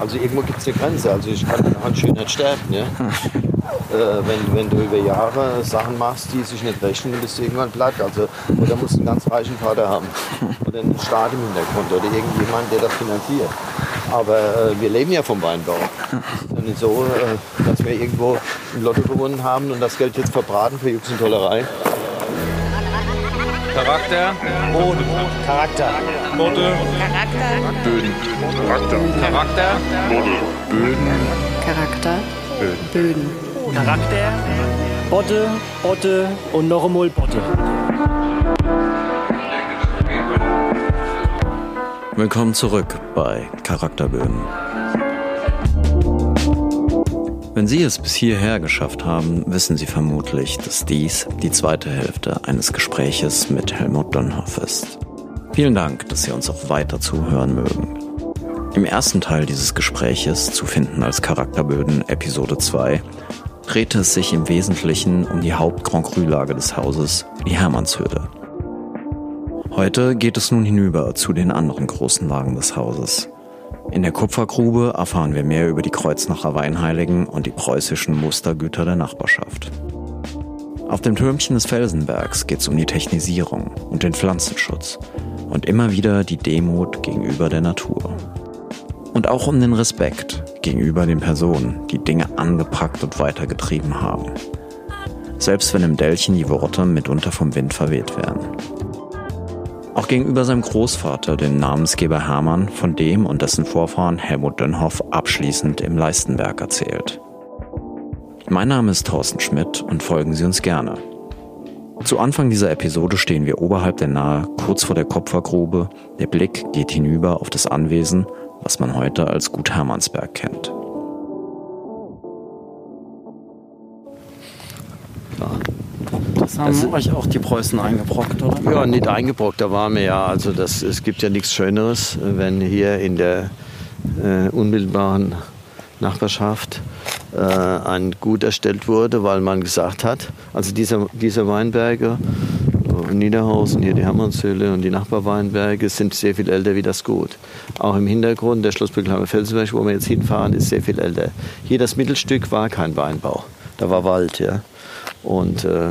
Also irgendwo gibt es eine Grenze. Also ich kann an Schönheit sterben. Ja? äh, wenn, wenn du über Jahre Sachen machst, die sich nicht rechnen, dann bist du irgendwann platt. Also, oder musst einen ganz reichen Vater haben. Oder einen Staat im Hintergrund. Oder irgendjemand, der das finanziert. Aber äh, wir leben ja vom Weinbau. Und so, äh, dass wir irgendwo ein Lotto gewonnen haben und das Geld jetzt verbraten für Jux und Tollerei. Charakter. Boden. Charakter. Boden. Charakter. Böden. Charakter. Charakter. Böden. Charakter. Böden. Böden. Charakter. Botte, Botte und noch einmal Botte. Willkommen zurück bei Charakterböden. Wenn Sie es bis hierher geschafft haben, wissen Sie vermutlich, dass dies die zweite Hälfte eines Gespräches mit Helmut Dönhoff ist. Vielen Dank, dass Sie uns auch weiter zuhören mögen. Im ersten Teil dieses Gespräches, zu finden als Charakterböden Episode 2, drehte es sich im Wesentlichen um die Haupt-Grand Cru-Lage des Hauses, die Hermannshöhle. Heute geht es nun hinüber zu den anderen großen Lagen des Hauses, in der Kupfergrube erfahren wir mehr über die Kreuznacher Weinheiligen und die preußischen Mustergüter der Nachbarschaft. Auf dem Türmchen des Felsenbergs geht es um die Technisierung und den Pflanzenschutz und immer wieder die Demut gegenüber der Natur. Und auch um den Respekt gegenüber den Personen, die Dinge angepackt und weitergetrieben haben. Selbst wenn im Dellchen die Worte mitunter vom Wind verweht werden. Auch gegenüber seinem Großvater, dem Namensgeber Hermann, von dem und dessen Vorfahren Helmut Dönhoff abschließend im Leistenberg erzählt. Mein Name ist Thorsten Schmidt und folgen Sie uns gerne. Zu Anfang dieser Episode stehen wir oberhalb der Nahe, kurz vor der Kupfergrube. Der Blick geht hinüber auf das Anwesen, was man heute als Gut Hermannsberg kennt. Das haben Das- euch auch die Preußen eingebrockt, oder? Ja, nicht eingebrockt, da waren wir ja. Also das, es gibt ja nichts Schöneres, wenn hier in der äh, unmittelbaren Nachbarschaft äh, ein Gut erstellt wurde, weil man gesagt hat, also dieser, dieser Weinberge, äh, Niederhausen, hier die Hermannshöhle und die Nachbarweinberge sind sehr viel älter wie das Gut. Auch im Hintergrund, der Schlossbeklamer Felsenberg, wo wir jetzt hinfahren, ist sehr viel älter. Hier das Mittelstück war kein Weinbau, da war Wald, ja. Und äh,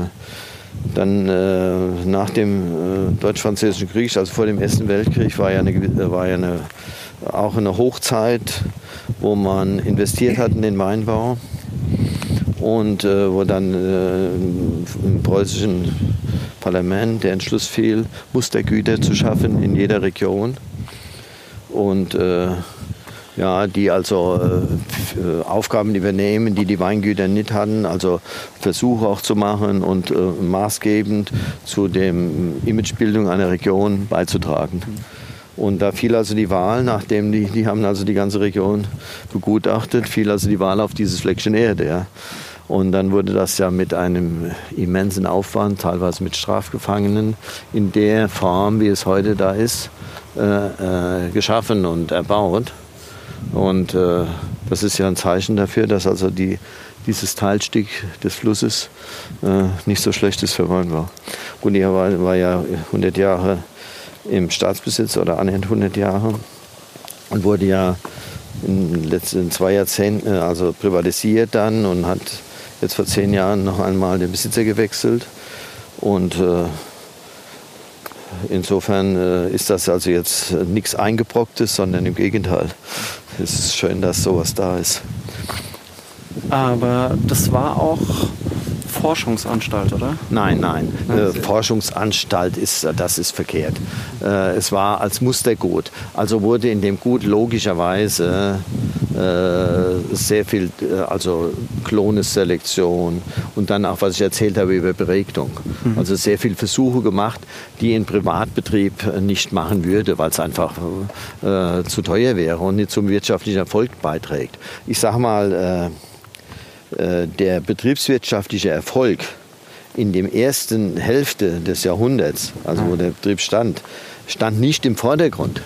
dann äh, nach dem äh, Deutsch-Französischen Krieg, also vor dem Ersten Weltkrieg, war ja, eine, gewi- war ja eine, auch eine Hochzeit, wo man investiert hat in den Weinbau und äh, wo dann äh, im preußischen Parlament der Entschluss fiel, Mustergüter zu schaffen in jeder Region. Und äh, ja, die also äh, äh, Aufgaben übernehmen, die die Weingüter nicht hatten, also Versuche auch zu machen und äh, maßgebend zu dem Imagebildung einer Region beizutragen. Und da fiel also die Wahl, nachdem die, die haben also die ganze Region begutachtet, fiel also die Wahl auf dieses Fleckchen Erde. Ja. Und dann wurde das ja mit einem immensen Aufwand, teilweise mit Strafgefangenen, in der Form, wie es heute da ist, äh, äh, geschaffen und erbaut. Und äh, das ist ja ein Zeichen dafür, dass also die, dieses Teilstück des Flusses äh, nicht so schlecht ist für Weinbau. Gut, die war, war ja 100 Jahre im Staatsbesitz oder annähernd 100 Jahre und wurde ja in den letzten zwei Jahrzehnten äh, also privatisiert dann und hat jetzt vor zehn Jahren noch einmal den Besitzer gewechselt. Und äh, insofern äh, ist das also jetzt äh, nichts Eingebrocktes, sondern im Gegenteil. Es ist schön, dass sowas da ist. Aber das war auch Forschungsanstalt, oder? Nein, nein. Äh, Forschungsanstalt ist, das ist verkehrt. Äh, es war als Mustergut. Also wurde in dem Gut logischerweise äh, sehr viel, äh, also Klonesselektion und dann auch, was ich erzählt habe über Beregnung. Also sehr viel Versuche gemacht, die ein Privatbetrieb äh, nicht machen würde, weil es einfach äh, zu teuer wäre und nicht zum wirtschaftlichen Erfolg beiträgt. Ich sage mal, äh, äh, der betriebswirtschaftliche Erfolg in der ersten Hälfte des Jahrhunderts, also wo der Betrieb stand, stand nicht im Vordergrund,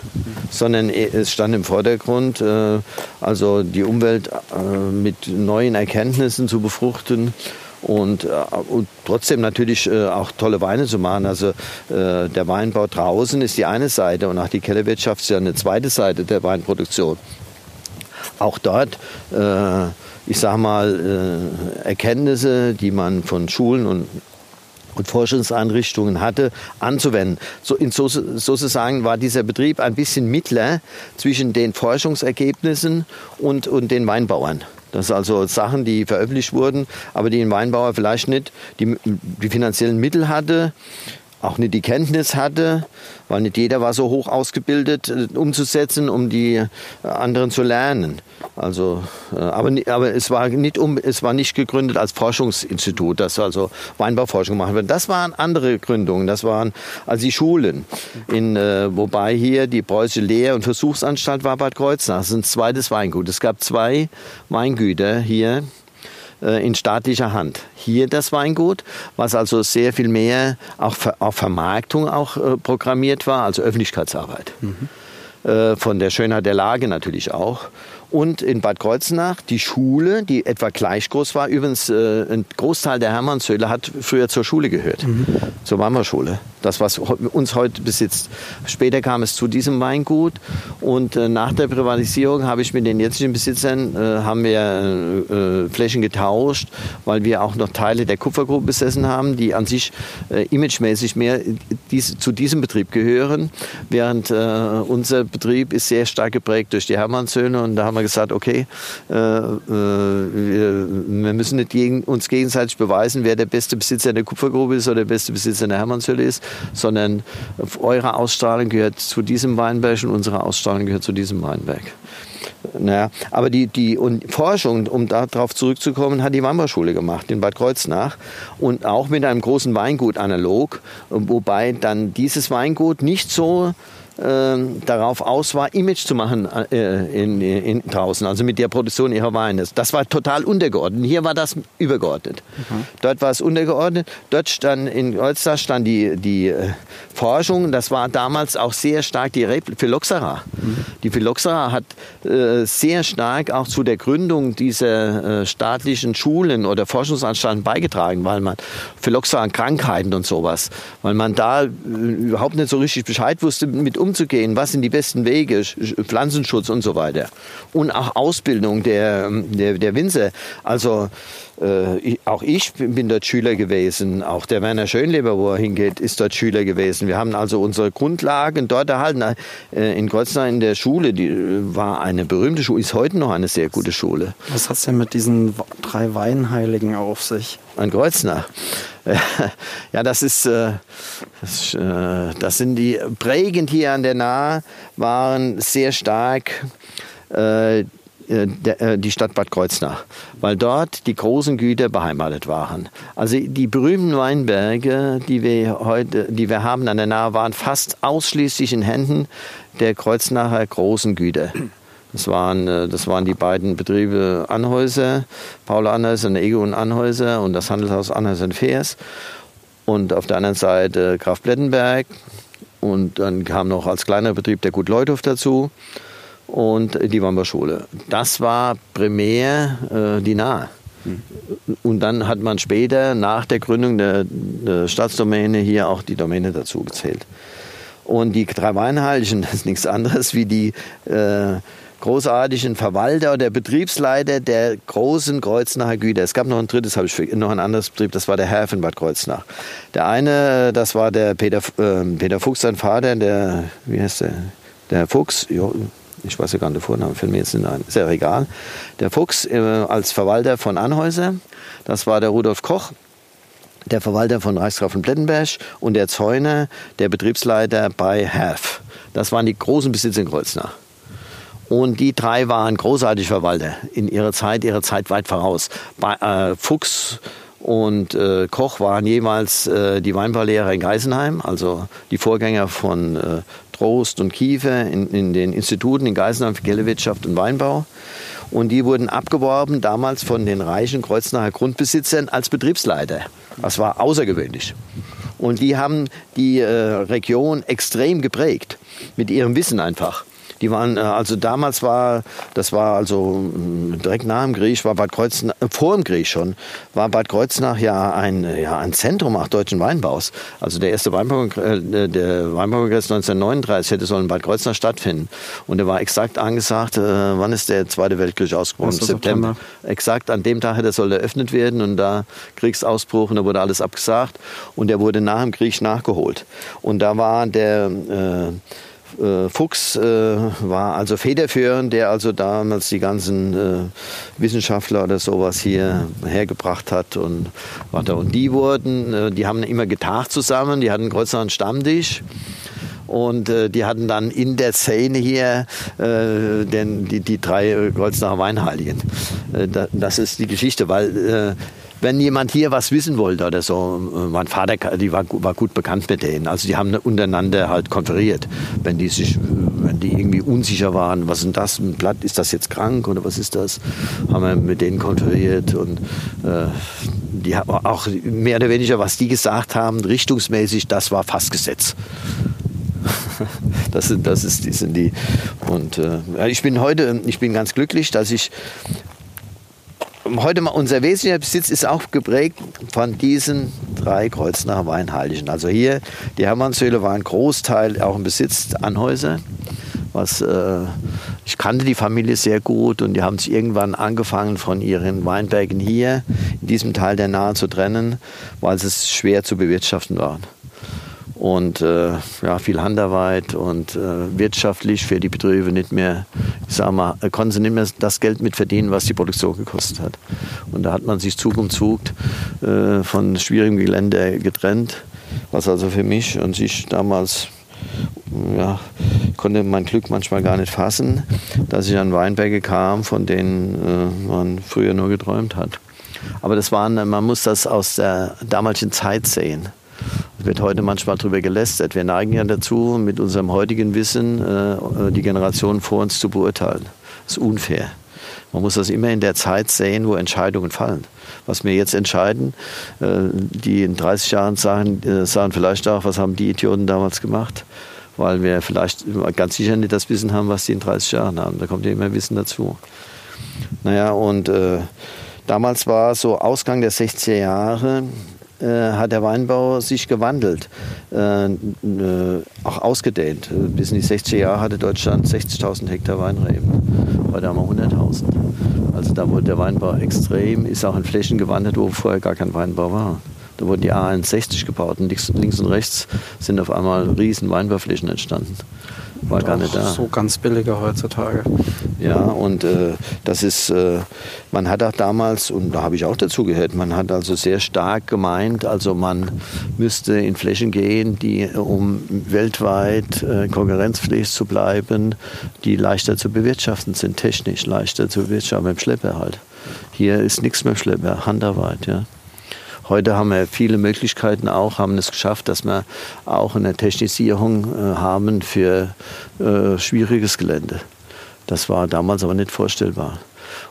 sondern es stand im Vordergrund, äh, also die Umwelt äh, mit neuen Erkenntnissen zu befruchten und, äh, und trotzdem natürlich äh, auch tolle Weine zu machen. Also äh, der Weinbau draußen ist die eine Seite und auch die Kellerwirtschaft ist ja eine zweite Seite der Weinproduktion. auch dort, äh, ich sage mal, äh, Erkenntnisse, die man von Schulen und und Forschungseinrichtungen hatte, anzuwenden. So, in so, sozusagen war dieser Betrieb ein bisschen Mittler zwischen den Forschungsergebnissen und, und den Weinbauern. Das sind also Sachen, die veröffentlicht wurden, aber die ein Weinbauer vielleicht nicht die, die finanziellen Mittel hatte, auch nicht die Kenntnis hatte, weil nicht jeder war so hoch ausgebildet, äh, umzusetzen, um die äh, anderen zu lernen. Also, äh, aber, aber es, war nicht um, es war nicht gegründet als Forschungsinstitut, das also Weinbauforschung machen wird. Das waren andere Gründungen, das waren also die Schulen. In, wobei hier die Preußische Lehr- und Versuchsanstalt war Bad Kreuznach. Das ist ein zweites Weingut. Es gab zwei Weingüter hier in staatlicher Hand. Hier das Weingut, was also sehr viel mehr auch auf Vermarktung auch äh, programmiert war, also Öffentlichkeitsarbeit. Mhm. Von der Schönheit der Lage natürlich auch. Und in Bad Kreuznach die Schule, die etwa gleich groß war. Übrigens, äh, ein Großteil der Hermannshöhle hat früher zur Schule gehört, mhm. zur Weimarschule. Das, was uns heute besitzt. Später kam es zu diesem Weingut und äh, nach der Privatisierung habe ich mit den jetzigen Besitzern äh, haben wir äh, Flächen getauscht, weil wir auch noch Teile der Kupfergrube besessen haben, die an sich äh, imagemäßig mehr dies, zu diesem Betrieb gehören, während äh, unser Betrieb ist sehr stark geprägt durch die Hermannshöhle und da haben wir wir gesagt, okay, äh, äh, wir, wir, müssen nicht gegen, uns gegenseitig beweisen, wer der beste Besitzer der Kupfergrube ist oder der beste Besitzer der Hermannshöhle ist, sondern eure Ausstrahlung gehört zu diesem Weinberg und unsere Ausstrahlung gehört zu diesem Weinberg. Naja, aber die, die und Forschung, um darauf zurückzukommen, hat die Weinbauschule gemacht in Bad Kreuznach und auch mit einem großen Weingut analog, wobei dann dieses Weingut nicht so ähm, darauf aus war, Image zu machen äh, in, in, draußen, also mit der Produktion ihrer Weine. Das war total untergeordnet. Hier war das übergeordnet. Mhm. Dort war es untergeordnet. Dort stand in Olster stand die, die äh, Forschung. Das war damals auch sehr stark die Phylloxera. Mhm. Die Phylloxera hat äh, sehr stark auch zu der Gründung dieser äh, staatlichen Schulen oder Forschungsanstalten beigetragen, weil man Phylloxera-Krankheiten und sowas, weil man da äh, überhaupt nicht so richtig Bescheid wusste, mit um umzugehen, was sind die besten Wege, Pflanzenschutz und so weiter. Und auch Ausbildung der, der, der Winzer. Also äh, auch ich bin dort Schüler gewesen, auch der Werner Schönleber, wo er hingeht, ist dort Schüler gewesen. Wir haben also unsere Grundlagen dort erhalten. Äh, in Kreuznach in der Schule, die äh, war eine berühmte Schule, ist heute noch eine sehr gute Schule. Was hat es denn mit diesen drei Weinheiligen auf sich? An Kreuznach. Ja, das ist, äh, das, das sind die prägend hier an der Nahe, waren sehr stark die Stadt Bad Kreuznach, weil dort die großen Güter beheimatet waren. Also die berühmten Weinberge, die wir heute, die wir haben an der Nahe, waren fast ausschließlich in Händen der Kreuznacher großen Güter. Das waren, das waren die beiden Betriebe Anhäuser, Paul Anhäuser und Ego und Anhäuser und das Handelshaus Anhäuser und Fers und auf der anderen Seite Graf Plettenberg. Und dann kam noch als kleiner Betrieb der Gut Leuthof dazu und die Wamberschule. Das war primär äh, die Nahe. Und dann hat man später nach der Gründung der, der Staatsdomäne hier auch die Domäne dazu gezählt. Und die drei Weinheiligen, das ist nichts anderes wie die äh, großartigen Verwalter oder Betriebsleiter der großen Kreuznacher Güter. Es gab noch ein drittes, habe ich noch ein anderes Betrieb, das war der Herr von Bad Kreuznach. Der eine, das war der Peter, äh, Peter Fuchs, sein Vater, der, wie heißt der? Der Fuchs, jo, ich weiß ja gar nicht den Vornamen, fällt mir jetzt nicht ein, ist ja egal. Der Fuchs äh, als Verwalter von Anhäuser, das war der Rudolf Koch der Verwalter von Reichsgraf von Plettenberg und der Zäuner, der Betriebsleiter bei Herf. Das waren die großen Besitzer in Kreuznach. Und die drei waren großartig Verwalter in ihrer Zeit, ihrer Zeit weit voraus. Bei, äh, Fuchs und äh, Koch waren jeweils äh, die Weinbaulehrer in Geisenheim, also die Vorgänger von äh, Trost und Kiefer in, in, den Instituten in Geisenheim für Gellewirtschaft und Weinbau. Und die wurden abgeworben damals von den reichen Kreuznacher Grundbesitzern als Betriebsleiter. Das war außergewöhnlich. Und die haben die äh, Region extrem geprägt mit ihrem Wissen einfach Die waren, äh, also damals war, das war also äh, direkt nach dem Krieg, war Bad Kreuznach, äh, vor dem Krieg schon, war Bad Kreuznach ja ein, ja ein Zentrum auch deutschen Weinbaus. Also der erste Weinbau, äh, der Weinbaukongress 1939 hätte sollen in Bad Kreuznach stattfinden. Und der war exakt angesagt, äh, wann ist der Zweite Weltkrieg ausgebrochen? September. Exakt an dem Tag hätte soll eröffnet werden und da Kriegsausbruch und da wurde alles abgesagt und der wurde nach dem Krieg nachgeholt. Und da war der äh, äh, Fuchs äh, war also federführend, der also damals die ganzen äh, Wissenschaftler oder sowas hier hergebracht hat und warte. Und die wurden, äh, die haben immer getagt zusammen, die hatten größeren Stammtisch. Und äh, die hatten dann in der Szene hier äh, den, die, die drei äh, Kreuznacher Weinheiligen. Äh, da, das ist die Geschichte, weil äh, wenn jemand hier was wissen wollte oder so, äh, mein Vater, die war, war gut bekannt mit denen. Also die haben untereinander halt konferiert. Wenn die sich, wenn die irgendwie unsicher waren, was ist denn das, ein Blatt, ist das jetzt krank oder was ist das, haben wir mit denen konferiert und äh, die haben auch mehr oder weniger, was die gesagt haben, richtungsmäßig, das war fast Gesetz. Das sind, das ist, die sind die. Und äh, ich bin heute, ich bin ganz glücklich, dass ich heute mal unser wesentlicher Besitz ist auch geprägt von diesen drei Kreuznacher Weinheiligen. Also hier die Hermannshöhle war ein Großteil auch im Besitz Anhäuser. Was, äh, ich kannte die Familie sehr gut und die haben sich irgendwann angefangen von ihren Weinbergen hier in diesem Teil der Nahe zu trennen, weil es schwer zu bewirtschaften waren und äh, ja, viel Handarbeit und äh, wirtschaftlich für die Betriebe nicht mehr, ich sag mal, äh, konnten sie nicht mehr das Geld mit verdienen, was die Produktion gekostet hat. Und da hat man sich Zug um Zug äh, von schwierigem Gelände getrennt, was also für mich und sich damals ja, konnte mein Glück manchmal gar nicht fassen, dass ich an Weinberge kam, von denen äh, man früher nur geträumt hat. Aber das waren, man muss das aus der damaligen Zeit sehen. Es wird heute manchmal darüber gelästert. Wir neigen ja dazu, mit unserem heutigen Wissen äh, die Generation vor uns zu beurteilen. Das ist unfair. Man muss das immer in der Zeit sehen, wo Entscheidungen fallen. Was wir jetzt entscheiden, äh, die in 30 Jahren sagen, äh, sagen vielleicht auch, was haben die Idioten damals gemacht? Weil wir vielleicht ganz sicher nicht das Wissen haben, was die in 30 Jahren haben. Da kommt ja immer Wissen dazu. Naja, und äh, damals war so Ausgang der 60er Jahre, hat der Weinbau sich gewandelt, äh, äh, auch ausgedehnt. Bis in die 60er Jahre hatte Deutschland 60.000 Hektar Weinreben. Heute haben wir 100.000. Also da wurde der Weinbau extrem, ist auch in Flächen gewandert, wo vorher gar kein Weinbau war. Da wurden die A61 gebaut und links, links und rechts sind auf einmal riesen Weinbauflächen entstanden. War gar nicht da. So ganz billiger heutzutage. Ja, und äh, das ist, äh, man hat auch damals, und da habe ich auch dazu gehört, man hat also sehr stark gemeint, also man müsste in Flächen gehen, die, um weltweit äh, konkurrenzfähig zu bleiben, die leichter zu bewirtschaften sind, technisch leichter zu bewirtschaften, beim Schlepper halt. Hier ist nichts mehr Schlepper, Handarbeit, ja. Heute haben wir viele Möglichkeiten auch, haben es geschafft, dass wir auch eine Technisierung äh, haben für äh, schwieriges Gelände. Das war damals aber nicht vorstellbar.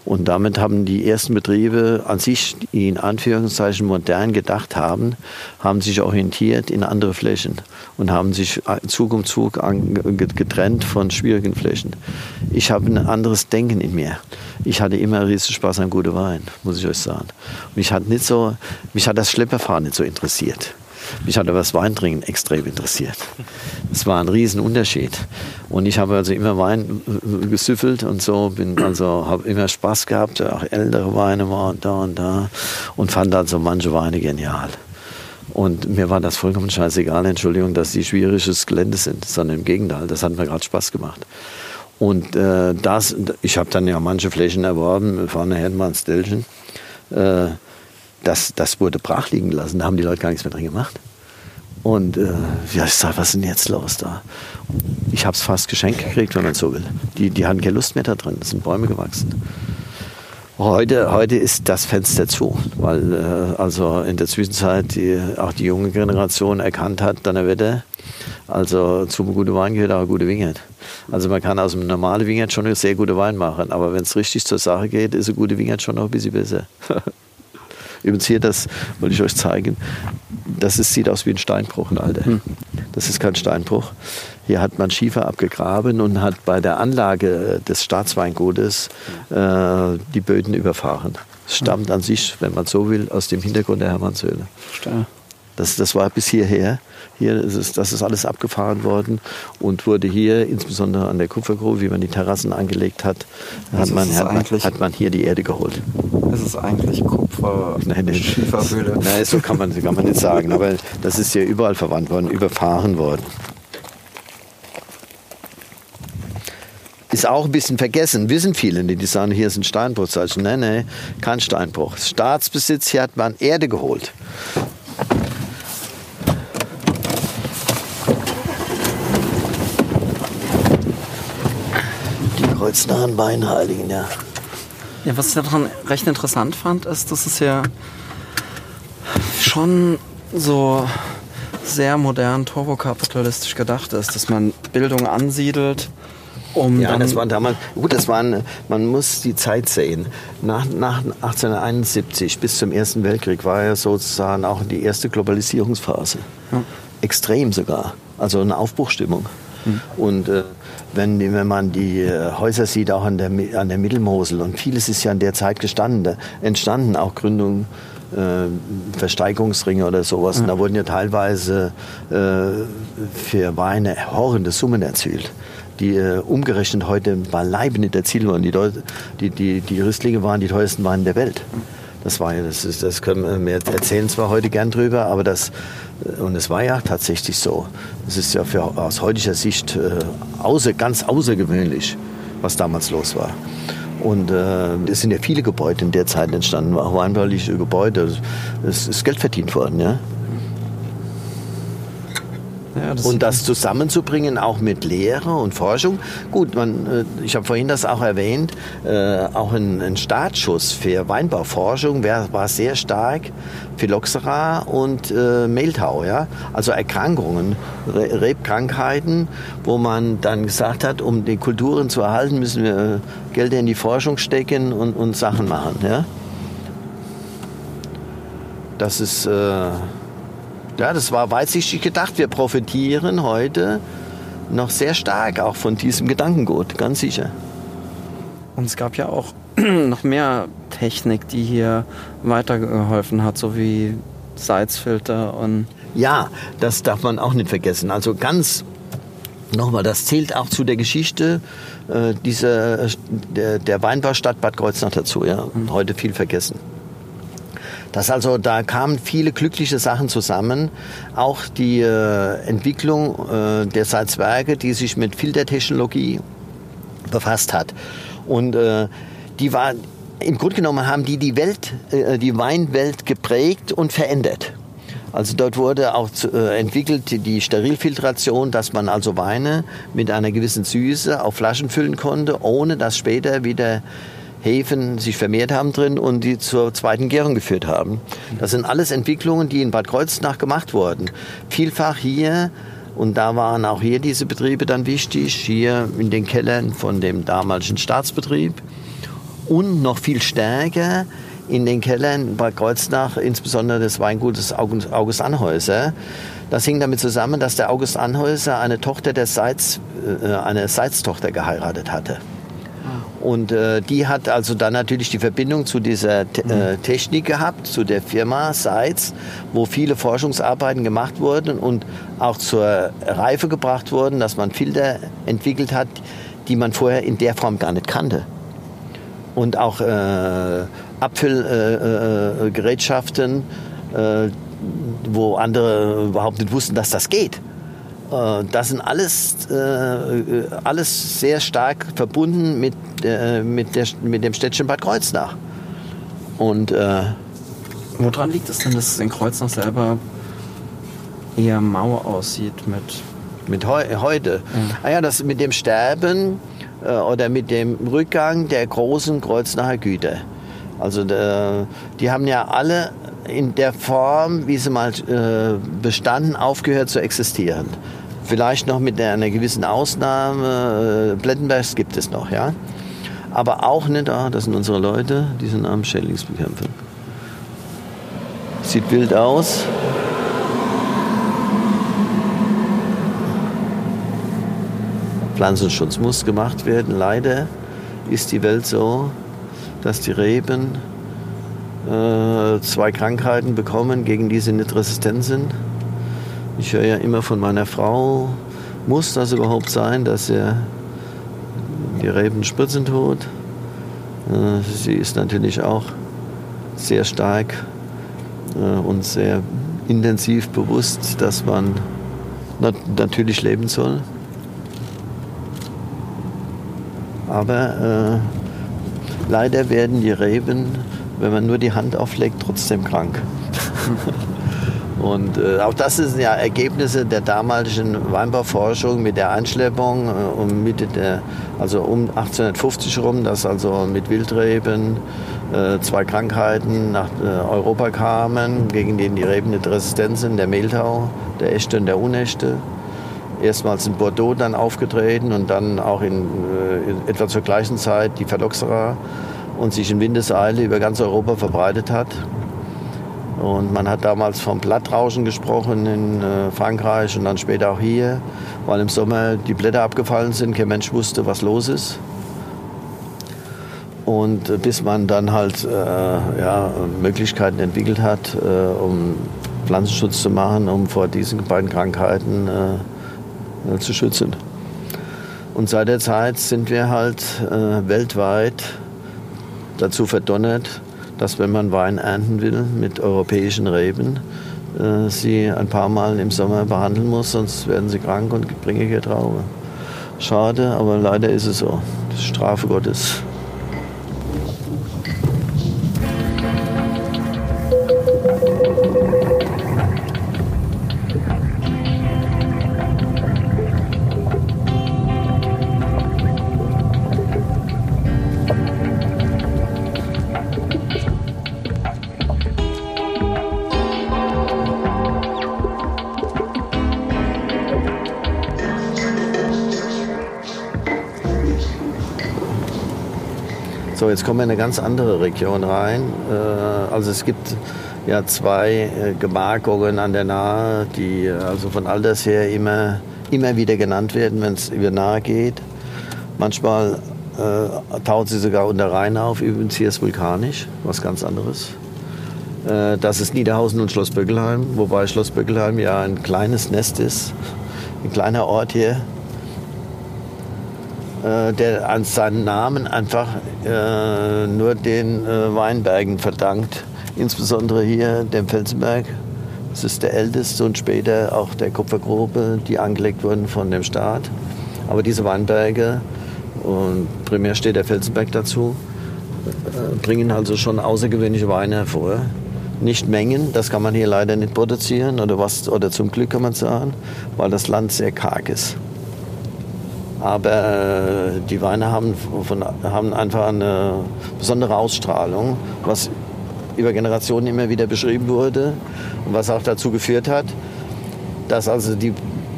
Und damit haben die ersten Betriebe an sich, die in Anführungszeichen modern gedacht haben, haben sich orientiert in andere Flächen und haben sich Zug um Zug getrennt von schwierigen Flächen. Ich habe ein anderes Denken in mir. Ich hatte immer riesen Spaß an gutem Wein, muss ich euch sagen. Mich hat, nicht so, mich hat das Schlepperfahren nicht so interessiert. Mich hat aber das Weintrinken extrem interessiert. Das war ein Riesenunterschied. Und ich habe also immer Wein äh, gesüffelt und so, bin also habe immer Spaß gehabt, auch ältere Weine und da und da und fand also manche Weine genial. Und mir war das vollkommen scheißegal, Entschuldigung, dass die schwieriges Gelände sind, sondern im Gegenteil, das hat mir gerade Spaß gemacht. Und äh, das, ich habe dann ja manche Flächen erworben, vorne Hetmans Delchen. Äh, das, das wurde brach liegen gelassen, da haben die Leute gar nichts mehr drin gemacht. Und äh, ja, ich sag, was ist denn jetzt los da? Ich habe es fast geschenkt gekriegt, wenn man so will. Die, die hatten keine Lust mehr da drin, es sind Bäume gewachsen. Heute, heute ist das Fenster zu, weil äh, also in der Zwischenzeit die, auch die junge Generation erkannt hat, dann Wetter, also zu guten Wein gehört auch gute Wingert. Also man kann aus einem normalen Wingert schon sehr gute Wein machen, aber wenn es richtig zur Sache geht, ist eine gute Wingert schon noch ein bisschen besser. Übrigens hier, das wollte ich euch zeigen, das ist, sieht aus wie ein Steinbruch, ein alter. Das ist kein Steinbruch. Hier hat man Schiefer abgegraben und hat bei der Anlage des Staatsweingutes äh, die Böden überfahren. Es stammt an sich, wenn man so will, aus dem Hintergrund der Hermannshöhle. Das, das war bis hierher. Hier ist es, das ist alles abgefahren worden und wurde hier, insbesondere an der Kupfergrube, wie man die Terrassen angelegt hat, hat man, hat, man, hat man hier die Erde geholt. Es ist eigentlich Kupfer, Nein, nein. Schieferhöhle. Nein, so kann man, kann man nicht sagen. Aber das ist hier überall verwandt worden, überfahren worden. Ist auch ein bisschen vergessen, wissen viele nicht. Die sagen, hier ist ein Steinbruch. Sag ich, nein, nein, kein Steinbruch. Staatsbesitz, hier hat man Erde geholt. Kreuznahen Beinheiligen, ja. Ja, was ich daran recht interessant fand, ist, dass es ja schon so sehr modern turbokapitalistisch gedacht ist, dass man Bildung ansiedelt, um Ja, das war damals, gut, das waren, man muss die Zeit sehen. Nach, nach 1871 bis zum Ersten Weltkrieg war ja sozusagen auch die erste Globalisierungsphase. Extrem sogar. Also eine Aufbruchstimmung. Und äh, wenn, wenn man die äh, Häuser sieht, auch an der, an der Mittelmosel, und vieles ist ja in der Zeit gestanden, entstanden, auch Gründung äh, Versteigerungsringe oder sowas. Und da wurden ja teilweise äh, für Weine horrende Summen erzielt, die äh, umgerechnet heute beileibe nicht erzielt wurden. Die, Deut- die, die, die Ristlinge waren die teuersten Weine der Welt. Das war ja, das ist, das können wir erzählen zwar heute gern drüber, aber das, und es war ja tatsächlich so. Es ist ja für, aus heutiger Sicht äh, außer, ganz außergewöhnlich, was damals los war. Und äh, es sind ja viele Gebäude in der Zeit entstanden, auch weinbauliche Gebäude. Es ist Geld verdient worden, ja. Ja, das Und das zusammenzubringen, auch mit Lehre und Forschung. Gut, man, äh, ich habe vorhin das auch erwähnt, äh, auch ein, ein Startschuss für Weinbauforschung wär, war sehr stark Phylloxera und äh, Mehltau, ja? also Erkrankungen, Re Rebkrankheiten, wo man dann gesagt hat, um die Kulturen zu erhalten, müssen wir äh, Gelder in die Forschung stecken und, und Sachen machen. Ja? Das ist... Äh, ja, das war weitsichtig gedacht. Wir profitieren heute noch sehr stark auch von diesem Gedankengut, ganz sicher. Und es gab ja auch noch mehr Technik, die hier weitergeholfen hat, so wie Salzfilter und Ja, das darf man auch nicht vergessen. Also ganz nochmal, das zählt auch zu der Geschichte äh, dieser, der, der Weinbaustadt Bad Kreuznach dazu. Ja, und heute viel vergessen. Das also, da kamen viele glückliche Sachen zusammen. Auch die äh, Entwicklung äh, der Salzwerke, die sich mit Filtertechnologie befasst hat. Und äh, die war, im Grunde genommen haben die die Welt, äh, die Weinwelt geprägt und verändert. Also dort wurde auch äh, entwickelt die Sterilfiltration, dass man also Weine mit einer gewissen Süße auf Flaschen füllen konnte, ohne dass später wieder Hefen sich vermehrt haben drin und die zur zweiten Gärung geführt haben. Das sind alles Entwicklungen, die in Bad Kreuznach gemacht wurden. Vielfach hier, und da waren auch hier diese Betriebe dann wichtig, hier in den Kellern von dem damaligen Staatsbetrieb und noch viel stärker in den Kellern Bad Kreuznach, insbesondere des Weingutes August, Anhäuser. Das hing damit zusammen, dass der August Anhäuser eine Tochter der Seitz, äh, eine Seitz-Tochter geheiratet hatte. Und äh, die hat also dann natürlich die Verbindung zu dieser Te äh, Technik gehabt, zu der Firma Seitz, wo viele Forschungsarbeiten gemacht wurden und auch zur Reife gebracht wurden, dass man Filter entwickelt hat, die man vorher in der Form gar nicht kannte. Und auch äh, Abfüllgerätschaften, äh, äh, wo andere überhaupt nicht wussten, dass das geht. Äh, Das sind alles, äh, alles sehr stark verbunden mit, äh, mit, der, mit dem Städtchen Bad Kreuznach. Und äh, Woran liegt es denn, dass es in Kreuznach selber eher mau aussieht mit mit heu heute. Ah ja, das mit dem Sterben äh, oder mit dem Rückgang der großen Kreuznacher Güter. Also der, die haben ja alle in der Form, wie sie mal äh, bestanden, aufgehört zu existieren. Vielleicht noch mit einer gewissen Ausnahme. Äh, Plettenbergs gibt es noch, ja. Aber auch nicht, ah, das sind unsere Leute, die sind am Schädlingsbekämpfen. Sieht wild aus. Pflanzenschutz muss gemacht werden. Leider ist die Welt so, dass die Reben äh, zwei Krankheiten bekommen, gegen die sie nicht resistent sind. Ich höre ja immer von meiner Frau, muss das überhaupt sein, dass er die Reben spritzen tut? Äh, sie ist natürlich auch sehr stark äh, und sehr intensiv bewusst, dass man nat natürlich leben soll. Aber äh, leider werden die Reben, wenn man nur die Hand auflegt, trotzdem krank. Und äh, auch das sind ja Ergebnisse der damaligen Weinbauforschung mit der Einschleppung äh, um Mitte der, also um 1850 rum, dass also mit Wildreben äh, zwei Krankheiten nach äh, Europa kamen, gegen die die Reben nicht resistent sind, der Mehltau, der echte und der unechte. Erstmals in Bordeaux dann aufgetreten und dann auch in, äh, in etwa zur gleichen Zeit die Phylloxera und sich in Windeseile über ganz Europa verbreitet hat. Und man hat damals vom Blattrauschen gesprochen in äh, Frankreich und dann später auch hier, weil im Sommer die Blätter abgefallen sind. Kein Mensch wusste, was los ist. Und äh, bis man dann halt äh, ja, Möglichkeiten entwickelt hat, äh, um Pflanzenschutz zu machen, um vor diesen beiden Krankheiten äh, zu schützen. Und seit der Zeit sind wir halt äh, weltweit dazu verdonnert, dass wenn man Wein ernten will mit europäischen Reben, äh, sie ein paar Mal im Sommer behandeln muss, sonst werden sie krank und bringen hier Traube. Schade, aber leider ist es so. Das ist Strafe Gottes. So, jetzt kommen wir in eine ganz andere Region rein. Äh, Also es gibt ja zwei äh, Gemarkungen an der Nahe, die äh, also von alters her immer, immer wieder genannt werden, wenn es über Nahe geht. Manchmal äh, tauchen sie sogar unter Rhein auf. Übrigens hier ist vulkanisch, was ganz anderes. Äh, Das ist Niederhausen und Schloss Böckelheim, wobei Schloss Böckelheim ja ein kleines Nest ist, ein kleiner Ort hier, äh, der an seinen Namen einfach äh, nur den äh, Weinbergen verdankt. Insbesondere hier dem Felsenberg. Das ist der älteste und später auch der Kupfergrube, die angelegt wurden von dem Staat. Aber diese Weinberge, und primär steht der Felsenberg dazu, äh, bringen also schon außergewöhnliche Weine hervor. Nicht Mengen, das kann man hier leider nicht produzieren oder, was, oder zum Glück kann man sagen, weil das Land sehr karg ist. Aber äh, die Weine haben, von, haben einfach eine besondere Ausstrahlung, was über Generationen immer wieder beschrieben wurde und was auch dazu geführt hat, dass also die,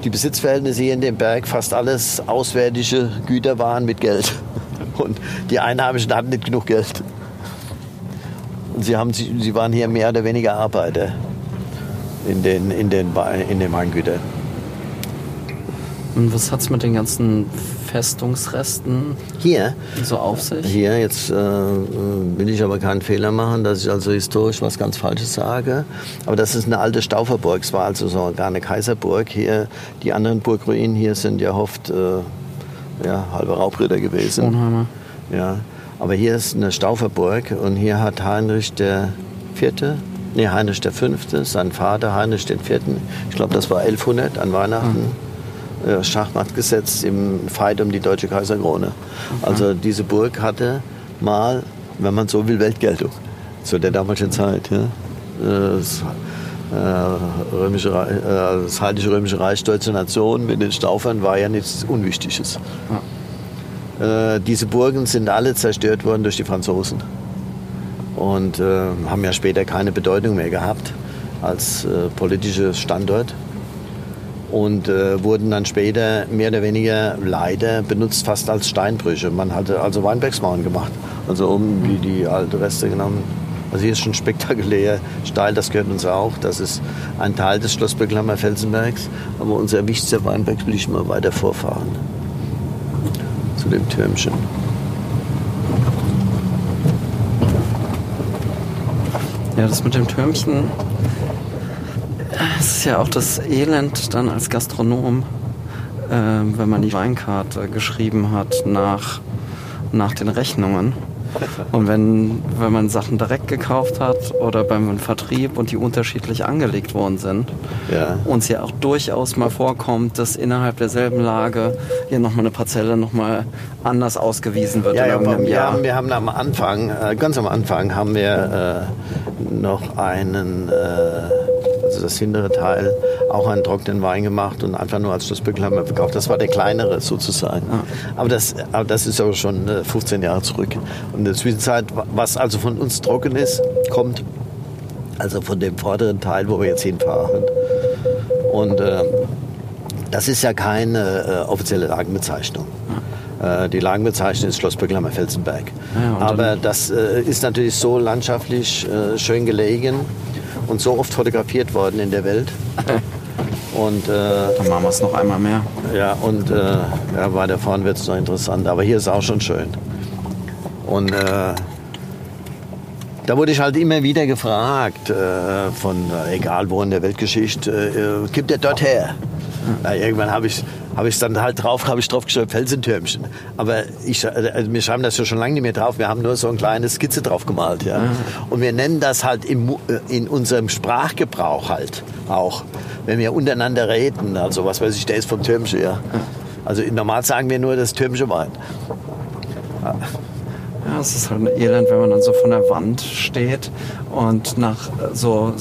die Besitzverhältnisse hier in dem Berg fast alles auswärtige Güter waren mit Geld. Und die Einheimischen hatten nicht genug Geld. Und sie, haben, sie waren hier mehr oder weniger Arbeiter in den, in den, in den Weingütern. Und was hat's mit den ganzen Festungsresten Hier so auf sich? Hier, jetzt äh, will ich aber keinen Fehler machen, dass ich also historisch was ganz Falsches sage. Aber das ist eine alte Stauferburg. Es war also so gar eine Kaiserburg. Hier, die anderen Burgruinen hier sind ja oft äh, ja, halbe Raubritter gewesen. Wohnheimer. Ja. Aber hier ist eine Stauferburg und hier hat Heinrich der Vierte, nee, Heinrich der Fünfte, sein Vater Heinrich den Vierten, ich glaube, das war 1100 an Weihnachten, äh, Schachmatt gesetzt im Fight um die deutsche Kaiserkrone. Also diese Burg hatte mal, wenn man so will, Weltgeltung zu der damaligen Zeit. Ja. Äh, Das, äh, römische, Reich- äh, das Heilige Römische Reich, deutsche Nation mit den Staufern war ja nichts Unwichtiges. Äh, diese Burgen sind alle zerstört worden durch die Franzosen und äh, haben ja später keine Bedeutung mehr gehabt als äh, politischer Standort und äh, wurden dann später mehr oder weniger leider benutzt fast als Steinbrüche. Man hatte also Weinbergsmauern gemacht, also um die, die alte Reste genommen. Also hier ist schon spektakulär steil, das gehört uns auch. Das ist ein Teil des Schloss Böckelheimer Felsenbergs. Aber unser wichtigster Weinberg will ich mal weiter vorfahren. zu dem Türmchen. Ja, das mit dem Türmchen, das ist ja auch das Elend dann als Gastronom, äh, wenn man die Weinkarte geschrieben hat nach, nach den Rechnungen. Und wenn, wenn man Sachen direkt gekauft hat oder beim Vertrieb und die unterschiedlich angelegt worden sind, Ja. uns ja auch durchaus mal vorkommt, dass innerhalb derselben Lage hier nochmal eine Parzelle nochmal anders ausgewiesen wird Ja, ja, wir Jahr. haben, wir haben am Anfang, äh, ganz am Anfang, haben wir äh, noch einen, äh, das hintere Teil, auch einen trockenen Wein gemacht und einfach nur als Schlussbügel haben wir verkauft. Das war der kleinere sozusagen. Aber, das, aber das ist aber schon äh, 15 Jahre zurück. Und in der Zwischenzeit, was also von uns trocken ist, kommt also von dem vorderen Teil, wo wir jetzt hinfahren. Und äh, das ist ja keine äh, offizielle Lagenbezeichnung. Äh, die Lagenbezeichnung ist Schloss Böcklammer Felsenberg. Ja, Aber das äh, ist natürlich so landschaftlich äh, schön gelegen und so oft fotografiert worden in der Welt. Und, äh, Dann machen wir es noch einmal mehr. ja, und äh, ja, weiter vorne wird es noch interessant. Aber hier ist auch schon schön. Und äh, da wurde ich halt immer wieder gefragt, äh, von äh, egal wo in der Weltgeschichte, äh, gibt der dort her? Ja, irgendwann habe ich habe ich dann halt drauf, habe ich drauf geschrieben, Felsentürmchen. Aber ich, äh, wir schreiben das ja schon lange nicht mehr drauf. Wir haben nur so eine kleine Skizze drauf gemalt, ja. Und wir nennen das halt im, äh, in unserem Sprachgebrauch halt auch, wenn wir untereinander reden. Also was weiß ich, der ist vom Türmchen, ja. Also normal sagen wir nur das Türmchen Wein. Ja, es ist halt ein Elend, wenn man dann so von der Wand steht und nach so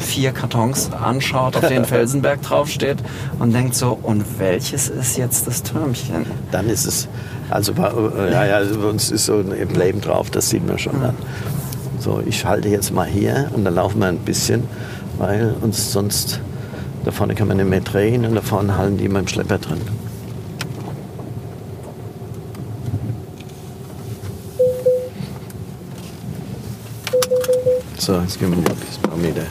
vier Kartons anschaut, auf denen Felsenberg draufsteht und denkt so, und welches ist jetzt das Türmchen? Dann ist es, also bei, äh, ja, ja, bei uns ist so ein Emblem drauf, das sieht man schon dann. So, ich halte jetzt mal hier und dann laufen wir ein bisschen, weil uns sonst, da vorne kann man nicht mehr drehen und da vorne halten die immer im Schlepper drin. So, jetzt gehen wir mal ein paar Meter.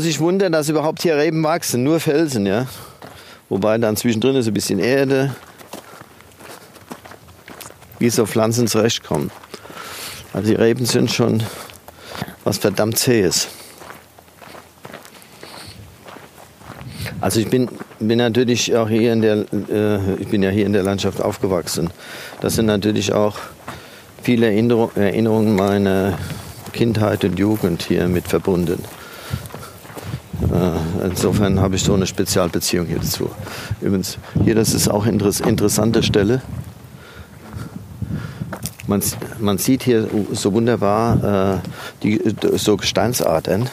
Muss sich wundern, dass überhaupt hier Reben wachsen, nur Felsen, ja. Wobei dann zwischendrin ist ein bisschen Erde, wie so Pflanzen zurechtkommen. Also die Reben sind schon was verdammt zähes. Also ich bin, bin natürlich auch hier in der, äh, ich bin ja hier in der Landschaft aufgewachsen. Das sind natürlich auch viele Erinnerung, Erinnerungen meiner Kindheit und Jugend hier mit verbunden. Äh, insofern habe ich so eine Spezialbeziehung hier dazu. Übrigens, hier, das ist auch eine interessante Stelle. Man, man sieht hier so wunderbar äh, die, so Gesteinsadern.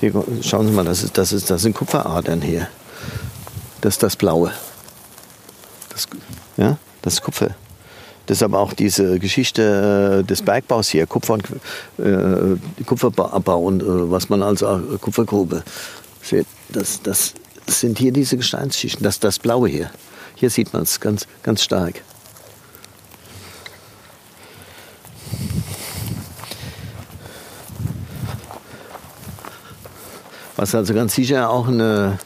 Hier, schauen Sie mal, das, ist, das, ist, das sind Kupferadern hier. Das ist das Blaue. Das, ja, das ist Kupfer. Deshalb auch diese Geschichte äh, des Bergbaus hier, Kupfer und, äh, Kupferbau und äh, was man also äh, Kupfergrube sieht. Das, das sind hier diese Gesteinsschichten, das das Blaue hier. Hier sieht man es ganz, ganz stark. Was also ganz sicher auch eine,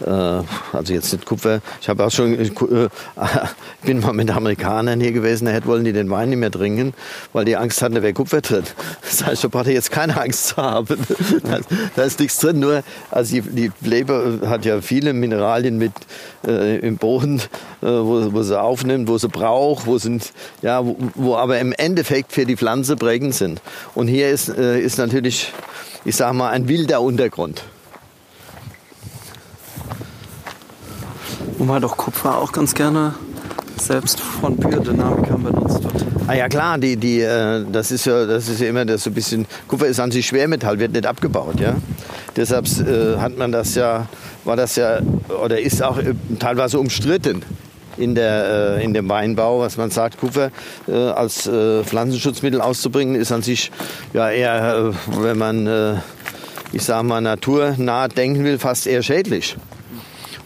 also jetzt nicht Kupfer, ich habe auch schon, ich äh, bin mal mit Amerikanern hier gewesen, da hätten wollen die den Wein nicht mehr trinken, weil die Angst hatten, da wäre Kupfer drin. Das heißt, da braucht ihr jetzt keine Angst zu haben. Da, da ist nichts drin, nur, also die, die Leber hat ja viele Mineralien mit äh, im Boden, äh, wo, wo sie aufnimmt, wo sie braucht, wo sind, ja, wo, wo aber im Endeffekt für die Pflanze prägend sind. Und hier ist, äh, ist natürlich, ich sag mal, ein wilder Untergrund. Wobei doch Kupfer auch ganz gerne selbst von Biodynamikern benutzt wird. Ah ja klar, die, die, äh, das ist ja, das ist ja immer das so ein bisschen. Kupfer ist an sich Schwermetall, wird nicht abgebaut, ja. Deshalb äh, hat man das ja, war das ja oder ist auch äh, teilweise umstritten in der äh, in dem Weinbau, was man sagt, Kupfer äh, als äh, Pflanzenschutzmittel auszubringen, ist an sich ja eher, wenn man, ich sage mal, naturnah denken will, fast eher schädlich.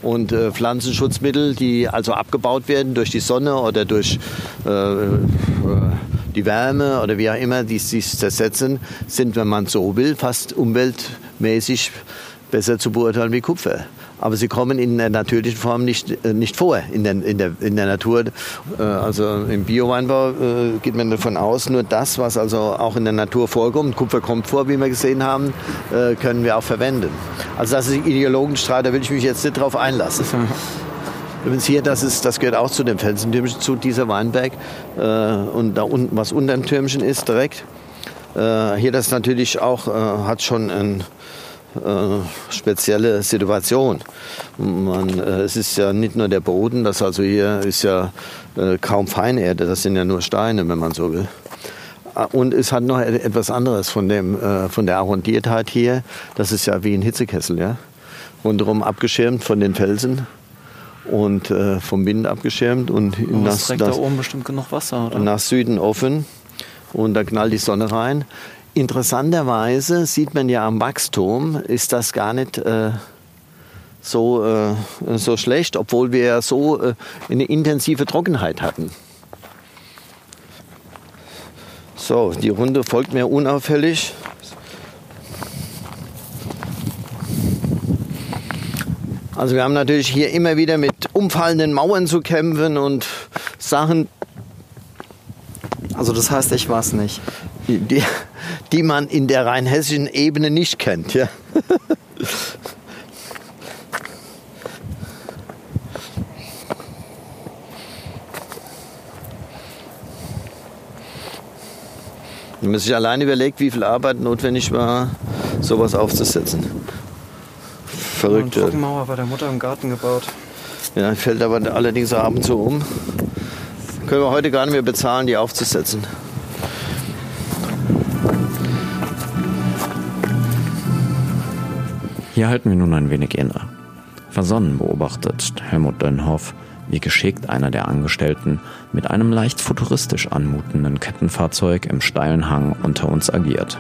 Und äh, Pflanzenschutzmittel, die also abgebaut werden durch die Sonne oder durch äh, äh, die Wärme oder wie auch immer, die sich zersetzen, sind, wenn man so will, fast umweltmäßig besser zu beurteilen wie Kupfer. Aber sie kommen in der natürlichen Form nicht, äh, nicht vor in der, in, der, in der Natur. Äh, also im Bioweinbau äh, geht man davon aus, nur das, was also auch in der Natur vorkommt, Kupfer kommt vor, wie wir gesehen haben, können wir auch verwenden. Also das ist Ideologenstreit, da will ich mich jetzt nicht drauf einlassen. Übrigens hier, das, ist, das gehört auch zu dem Felsentürmchen, zu dieser Weinberg. Und da unten, was unter dem Türmchen ist direkt. Hier das natürlich auch, hat schon ein äh, spezielle Situation. Man, äh, es ist ja nicht nur der Boden, das also hier ist ja äh, kaum Feinerde, das sind ja nur Steine, wenn man so will. Und es hat noch etwas anderes von, dem, äh, von der Arrondiertheit hier. Das ist ja wie ein Hitzekessel, ja. Rundherum abgeschirmt von den Felsen und äh, vom Wind abgeschirmt und Oh, nach, trägt da oben bestimmt genug Wasser, oder? nach Süden offen und da knallt die Sonne rein. Interessanterweise sieht man ja am Wachstum, ist das gar nicht äh, so, äh, so schlecht, obwohl wir ja so äh, eine intensive Trockenheit hatten. So, die Runde folgt mir unauffällig. Also wir haben natürlich hier immer wieder mit umfallenden Mauern zu kämpfen und Sachen, Also das heißt, ich war's nicht. die, die man in der rheinhessischen Ebene nicht kennt. Ja? Wenn man sich allein überlegt, wie viel Arbeit notwendig war, sowas aufzusetzen. Verrückt. Eine ja. Trockenmauer bei der Mutter im Garten gebaut. Ja, fällt aber allerdings ab und zu um. Können wir heute gar nicht mehr bezahlen, die aufzusetzen. Hier halten wir nun ein wenig inne. Versonnen beobachtet Helmut Dönhoff, wie geschickt einer der Angestellten mit einem leicht futuristisch anmutenden Kettenfahrzeug im steilen Hang unter uns agiert.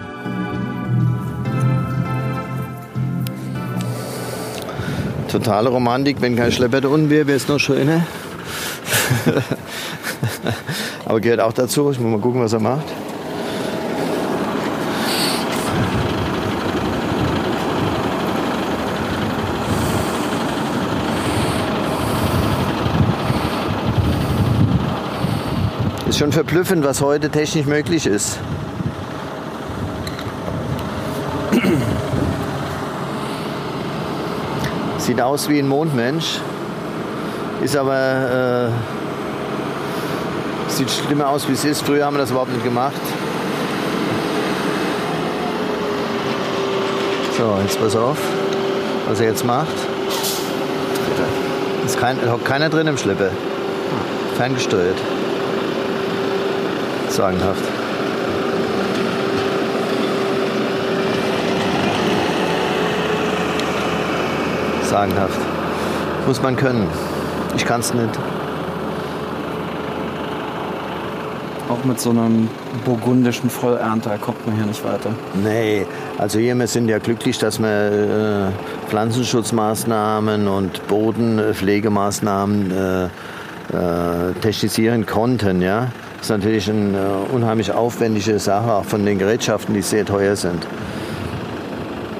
Totale Romantik, wenn kein Schlepper da unten wäre, wäre es noch schöner. Aber gehört auch dazu. Ich muss mal gucken, was er macht. Ist schon verblüffend, was heute technisch möglich ist. Sieht aus wie ein Mondmensch, ist aber äh, sieht schlimmer aus, wie es ist. Früher haben wir das überhaupt nicht gemacht. So, jetzt pass auf, was er jetzt macht. Ist kein, hockt keiner drin im Schlepper. Ferngesteuert. Sagenhaft. Sagenhaft. Muss man können. Ich kann es nicht. Auch mit so einem burgundischen Vollernter kommt man hier nicht weiter. Nee, also hier wir sind ja glücklich, dass wir äh, Pflanzenschutzmaßnahmen und Bodenpflegemaßnahmen äh, äh, technisieren konnten. Ja? Das ist natürlich eine unheimlich aufwendige Sache, auch von den Gerätschaften, die sehr teuer sind.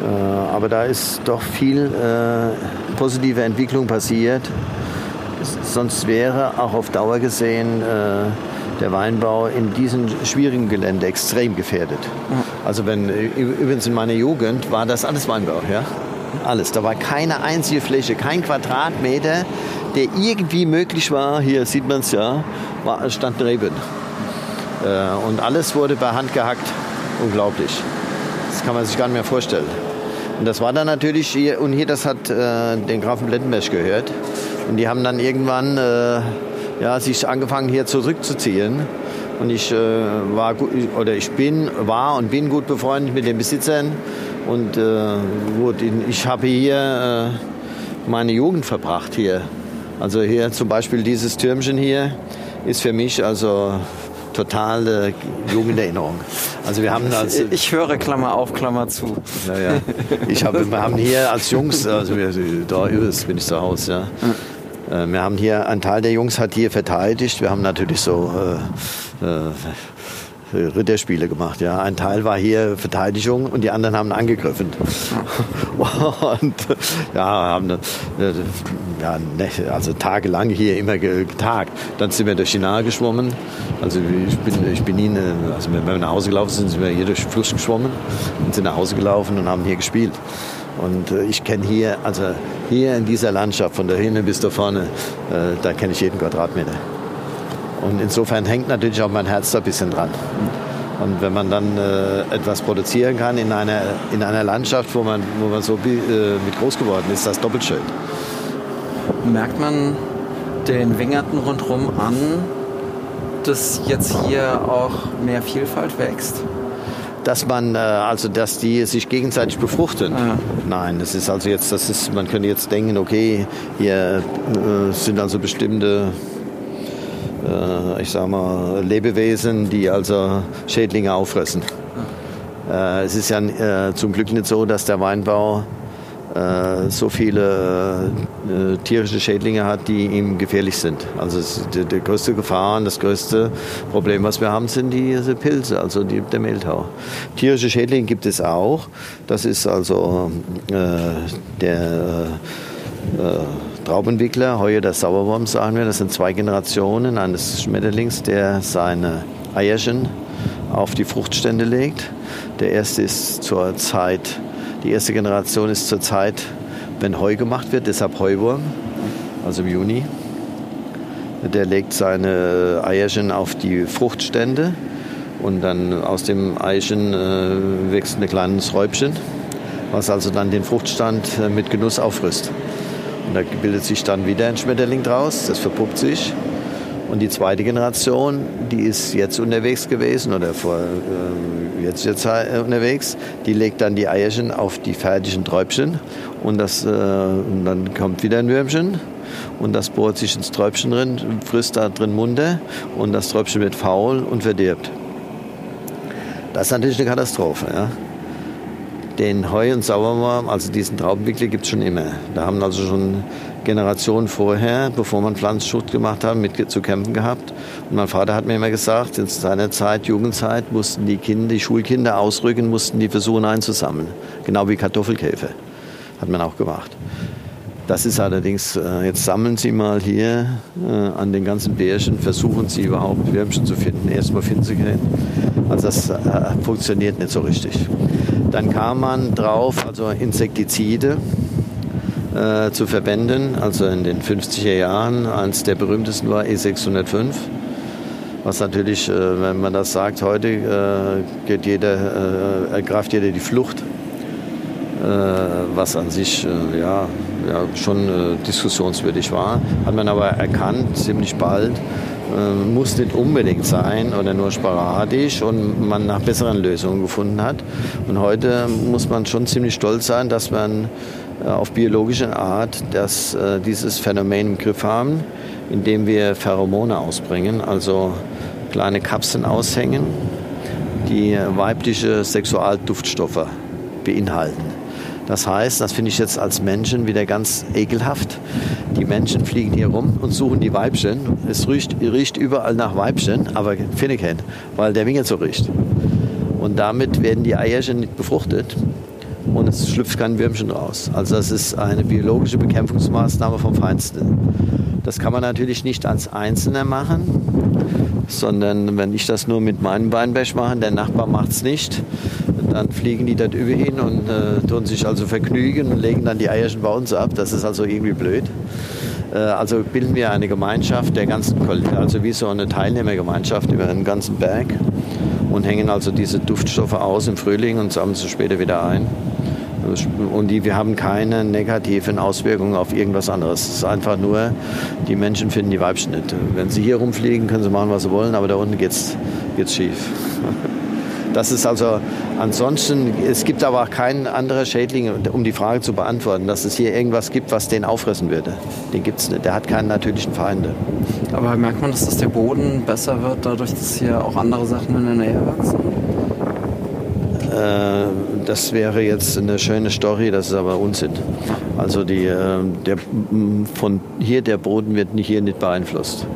Äh, aber da ist doch viel äh, positive Entwicklung passiert. Sonst wäre auch auf Dauer gesehen äh, der Weinbau in diesem schwierigen Gelände extrem gefährdet. Also wenn übrigens in meiner Jugend war das alles Weinbau, ja, alles. Da war keine einzige Fläche, kein Quadratmeter, der irgendwie möglich war. Hier sieht man es ja, war, stand Reben. Äh, und alles wurde per Hand gehackt. Unglaublich. Das kann man sich gar nicht mehr vorstellen. Und das war dann natürlich hier, und hier, das hat äh, den Grafen Blettenberg gehört. Und die haben dann irgendwann äh, ja, sich angefangen hier zurückzuziehen. Und ich äh, war oder ich bin, war und bin gut befreundet mit den Besitzern. Und äh, gut, ich habe hier äh, meine Jugend verbracht hier. Also hier zum Beispiel dieses Türmchen hier ist für mich also totale Jugenderinnerung. Also wir haben als Ich höre Klammer auf, Klammer zu. ja, ja. Ich hab, wir haben hier als Jungs, also wir, da übelst bin ich zu Hause, ja. Äh, Wir haben hier, ein Teil der Jungs hat hier verteidigt. Wir haben natürlich so äh, äh, Ritterspiele gemacht. Ja. Ein Teil war hier Verteidigung und die anderen haben angegriffen. Und ja, haben ja, ne, also tagelang hier immer getagt. Dann sind wir durch Nahe geschwommen. Also ich bin, ich bin nie, also wenn wir nach Hause gelaufen sind, sind wir hier durch den Fluss geschwommen und sind nach Hause gelaufen und haben hier gespielt. Und äh, ich kenne hier, also hier in dieser Landschaft, von da hinten bis da vorne, äh, da kenne ich jeden Quadratmeter. Und insofern hängt natürlich auch mein Herz da ein bisschen dran. Und wenn man dann äh, etwas produzieren kann in einer, in einer Landschaft, wo man, wo man so äh, mit groß geworden ist, ist das doppelt schön. Merkt man den Wingerten rundherum an, dass jetzt hier auch mehr Vielfalt wächst? Dass man, äh, also dass die sich gegenseitig befruchten. Ah. Nein, das ist also jetzt, das ist, man könnte jetzt denken, okay, hier äh, sind also bestimmte ich sag mal, Lebewesen, die also Schädlinge auffressen. Äh, es ist ja äh, zum Glück nicht so, dass der Weinbau äh, so viele äh, tierische Schädlinge hat, die ihm gefährlich sind. Also die, die, größte Gefahr und das größte Problem, was wir haben, sind diese Pilze, also die, der Mehltau. Tierische Schädlinge gibt es auch. Das ist also äh, der Traubenwickler, heuer der Sauerwurm, sagen wir. Das sind zwei Generationen eines Schmetterlings, der seine Eierchen auf die Fruchtstände legt. Der erste ist zur Zeit, die erste Generation ist zur Zeit, wenn Heu gemacht wird, deshalb Heuwurm, also im Juni. Der legt seine Eierchen auf die Fruchtstände und dann aus dem Eischen äh, wächst ein kleines Räubchen, was also dann den Fruchtstand äh, mit Genuss auffrisst. Und da bildet sich dann wieder ein Schmetterling draus, das verpuppt sich. Und die zweite Generation, die ist jetzt unterwegs gewesen oder vor, äh, jetzt, jetzt äh, unterwegs, die legt dann die Eierchen auf die fertigen Träubchen und, das, äh, und dann kommt wieder ein Würmchen und das bohrt sich ins Träubchen drin, frisst da drin munter und das Träubchen wird faul und verdirbt. Das ist natürlich eine Katastrophe. Ja? Den Heu- und Sauerwurm, also diesen Traubenwickler, gibt es schon immer. Da haben also schon Generationen vorher, bevor man Pflanzenschutz gemacht hat, mit zu kämpfen gehabt. Und mein Vater hat mir immer gesagt, in seiner Zeit, Jugendzeit, mussten die Kinder, die Schulkinder ausrücken, mussten die versuchen einzusammeln. Genau wie Kartoffelkäfer. Hat man auch gemacht. Das ist allerdings, äh, jetzt sammeln Sie mal hier äh, an den ganzen Bärchen, versuchen Sie überhaupt Würmchen zu finden. Erstmal finden Sie keinen. Also das äh, funktioniert nicht so richtig. Dann kam man drauf, also Insektizide äh, zu verwenden, also in den 50er Jahren. Eines der berühmtesten war E605. Was natürlich, äh, wenn man das sagt, heute äh, geht jeder, ergreift jeder die Flucht. was an sich ja, ja, schon diskussionswürdig war. Hat man aber erkannt, ziemlich bald, äh, muss nicht unbedingt sein oder nur sporadisch und man nach besseren Lösungen gefunden hat. Und heute muss man schon ziemlich stolz sein, dass man äh, auf biologische Art dass, äh, dieses Phänomen im Griff haben, indem wir Pheromone ausbringen, also kleine Kapseln aushängen, die weibliche Sexualduftstoffe beinhalten. Das heißt, das finde ich jetzt als Menschen wieder ganz ekelhaft. Die Menschen fliegen hier rum und suchen die Weibchen. Es riecht, riecht überall nach Weibchen, aber finde keinen, weil der Winkel so riecht. Und damit werden die Eierchen nicht befruchtet und es schlüpft kein Würmchen raus. Also das ist eine biologische Bekämpfungsmaßnahme vom Feinsten. Das kann man natürlich nicht als Einzelner machen, sondern wenn ich das nur mit meinem Weinberg mache, der Nachbar macht es nicht, dann fliegen die dort über hin und äh, tun sich also vergnügen und legen dann die Eierchen bei uns ab. Das ist also irgendwie blöd. Äh, also bilden wir eine Gemeinschaft der ganzen, also wie so eine Teilnehmergemeinschaft über einen ganzen Berg und hängen also diese Duftstoffe aus im Frühling und sammeln sie später wieder ein. Und die, wir haben keine negativen Auswirkungen auf irgendwas anderes. Es ist einfach nur, die Menschen finden die Weibchen nicht. Wenn sie hier rumfliegen, können sie machen, was sie wollen, aber da unten geht es schief. Das ist also ansonsten, es gibt aber auch keinen anderen Schädling, um die Frage zu beantworten, dass es hier irgendwas gibt, was den auffressen würde. Den gibt es nicht. Der hat keinen natürlichen Feinde. Aber merkt man, dass der Boden besser wird, dadurch, dass hier auch andere Sachen in der Nähe wachsen? Äh, das wäre jetzt eine schöne Story, das ist aber Unsinn. Also die, äh, der, von hier der Boden wird nicht, hier nicht beeinflusst.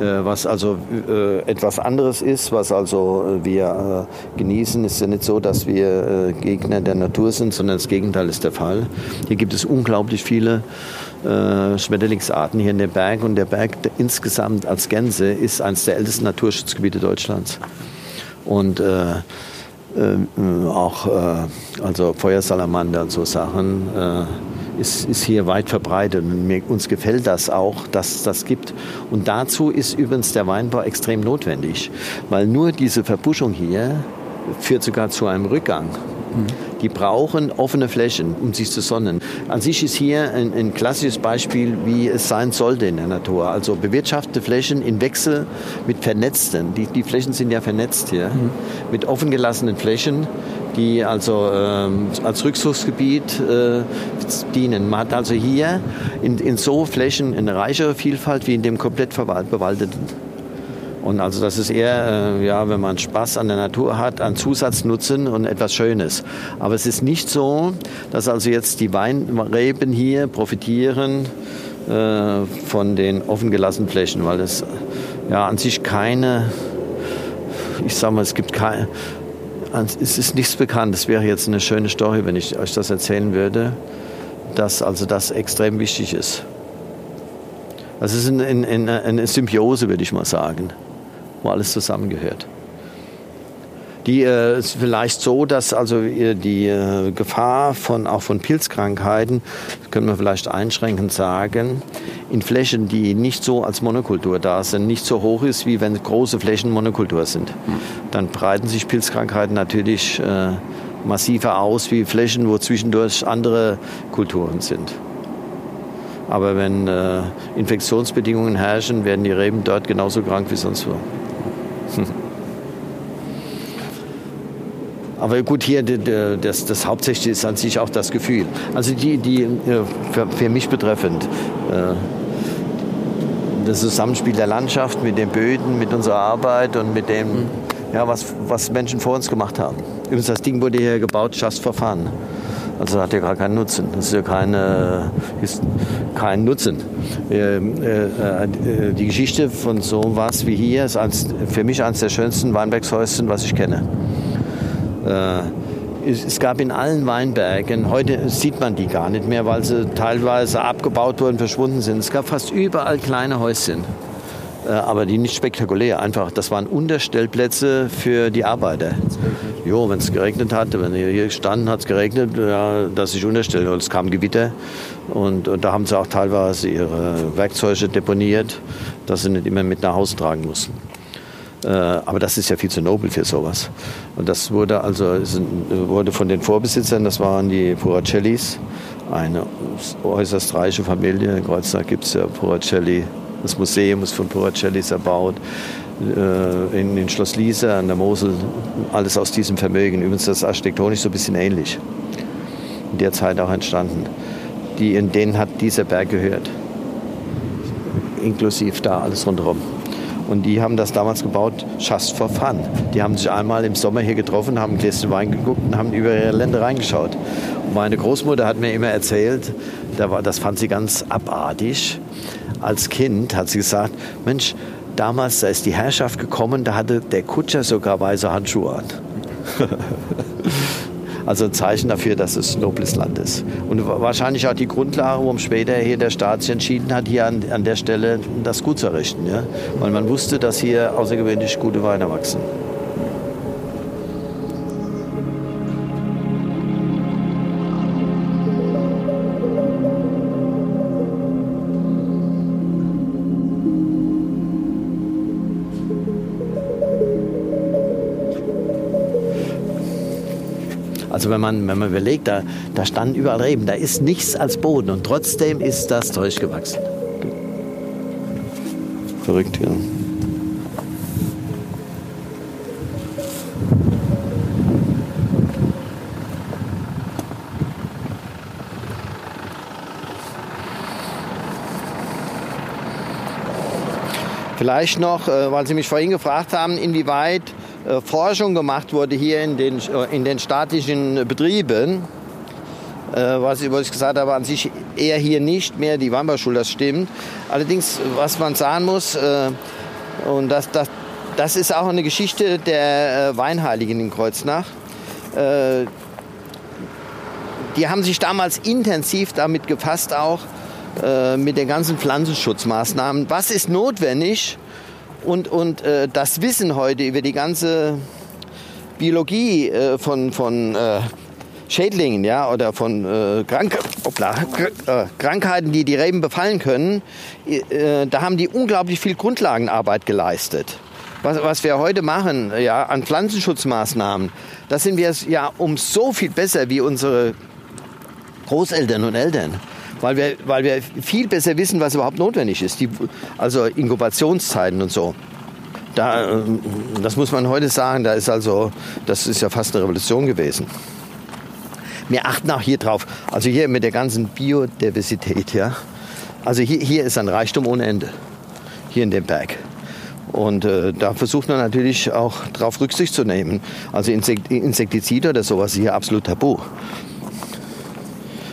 Äh, was also äh, etwas anderes ist, was also äh, wir genießen, ist ja nicht so, dass wir Gegner der Natur sind, sondern das Gegenteil ist der Fall. Hier gibt es unglaublich viele Schmetterlingsarten hier in dem Berg und der Berg insgesamt als Gänse ist eines der ältesten Naturschutzgebiete Deutschlands. Und äh, äh, auch äh, also Feuersalamander und so Sachen ist, ist hier weit verbreitet. Und mir, uns gefällt das auch, dass es das gibt. Und dazu ist übrigens der Weinbau extrem notwendig, weil nur diese Verbuschung hier führt sogar zu einem Rückgang. Die brauchen offene Flächen, um sich zu sonnen. An sich ist hier ein, ein, klassisches Beispiel, wie es sein sollte in der Natur. Also bewirtschaftete Flächen in Wechsel mit vernetzten. Die, die Flächen sind ja vernetzt hier. Mhm. Mit offen gelassenen Flächen, die also ähm, als Rückzugsgebiet äh, dienen. Man hat also hier in, in so Flächen eine reichere Vielfalt wie in dem komplett bewaldeten. Und also das ist eher, äh, ja, wenn man Spaß an der Natur hat, ein Zusatznutzen und etwas Schönes. Aber es ist nicht so, dass also jetzt die Weinreben hier profitieren äh, von den offen gelassenen Flächen, weil es ja an sich keine, ich sag mal, es gibt keine, es ist nichts bekannt. Es wäre jetzt eine schöne Story, wenn ich euch das erzählen würde, dass also das extrem wichtig ist. Das ist eine, eine, eine Symbiose, würde ich mal sagen wo alles zusammengehört. Die äh, ist vielleicht so, dass also die äh, Gefahr von auch von Pilzkrankheiten, können wir vielleicht einschränkend sagen, in Flächen, die nicht so als Monokultur da sind, nicht so hoch ist, wie wenn große Flächen Monokultur sind. Dann breiten sich Pilzkrankheiten natürlich äh, massiver aus wie Flächen, wo zwischendurch andere Kulturen sind. Aber wenn äh, Infektionsbedingungen herrschen, werden die Reben dort genauso krank wie sonst wo. Aber gut, hier das, das Hauptsächliche ist an sich auch das Gefühl. Also die, die äh, für, für mich betreffend, äh, das Zusammenspiel der Landschaft mit den Böden, mit unserer Arbeit und mit dem, ja, was, was Menschen vor uns gemacht haben. Übrigens, das Ding wurde hier gebaut, just for fun. Also hat ja gar keinen Nutzen. Das ist ja keine, ist kein Nutzen. Äh, äh, die Geschichte von so was wie hier ist eins, für mich eines der schönsten Weinbergshäuschen, was ich kenne. Äh, es gab in allen Weinbergen, heute sieht man die gar nicht mehr, weil sie teilweise abgebaut wurden, verschwunden sind. Es gab fast überall kleine Häuschen. Äh, aber die nicht spektakulär. Einfach, das waren Unterstellplätze für die Arbeiter. Jo, wenn es geregnet hat, wenn ihr hier standen, hat es geregnet, ja, dass ich unterstelle. Und es kam Gewitter und, und, da haben sie auch teilweise ihre Werkzeuge deponiert, dass sie nicht immer mit nach Hause tragen mussten. Äh, aber das ist ja viel zu nobel für sowas. Und das wurde also wurde von den Vorbesitzern, das waren die Puracellis, eine äußerst reiche Familie. In Kreuzberg gibt es ja Puracelli das Museum ist von Puracellis erbaut. Äh, in, in Schloss Liese an der Mosel, alles aus diesem Vermögen. Übrigens das architektonisch so ein bisschen ähnlich. In der Zeit auch entstanden. Die, in denen hat dieser Berg gehört. Inklusiv da alles rundherum. Und die haben das damals gebaut, just for fun. Die haben sich einmal im Sommer hier getroffen, haben ein Gläschen Wein geguckt und haben über ihre Länder reingeschaut. Und meine Großmutter hat mir immer erzählt, das fand sie ganz abartig. Als Kind hat sie gesagt, Mensch, damals, da ist die Herrschaft gekommen, da hatte der Kutscher sogar weiße Handschuhe an. also ein Zeichen dafür, dass es ein nobles Land ist. Und wahrscheinlich auch die Grundlage, warum später hier der Staat sich entschieden hat, hier an, an der Stelle das gut zu errichten. Ja? Weil man wusste, dass hier außergewöhnlich gute Weine wachsen. Also wenn man, wenn man überlegt, da, da standen überall Reben, da ist nichts als Boden und trotzdem ist das Zeug gewachsen. Verrückt, ja. Vielleicht noch, äh, weil Sie mich vorhin gefragt haben, inwieweit Forschung gemacht wurde hier in den, äh, in den staatlichen Betrieben, äh, was, was ich gesagt habe, an sich eher hier nicht mehr die Weinbauschule, das stimmt. Allerdings, was man sagen muss, Und das, das, das ist auch eine Geschichte der äh, Weinheiligen in Kreuznach. Äh, die haben sich damals intensiv damit gefasst, auch äh, mit den ganzen Pflanzenschutzmaßnahmen. Was ist notwendig? Und, und äh, das Wissen heute über die ganze Biologie äh, von, von äh, Schädlingen ja, oder von äh, Krank Hoppla, äh, Krankheiten, die die Reben befallen können, äh, da haben die unglaublich viel Grundlagenarbeit geleistet. Was, was wir heute machen ja, an Pflanzenschutzmaßnahmen, da sind wir ja um so viel besser wie unsere Großeltern und Eltern. Weil wir, weil wir viel besser wissen, was überhaupt notwendig ist. Die, also Inkubationszeiten und so. Da, ähm, das muss man heute sagen, da ist also, das ist ja fast eine Revolution gewesen. Wir achten auch hier drauf, also hier mit der ganzen Biodiversität, ja. Also hier, hier ist ein Reichtum ohne Ende, hier in dem Berg. Und äh, da versucht man natürlich auch darauf Rücksicht zu nehmen. Also Insektizide oder sowas ist hier absolut tabu.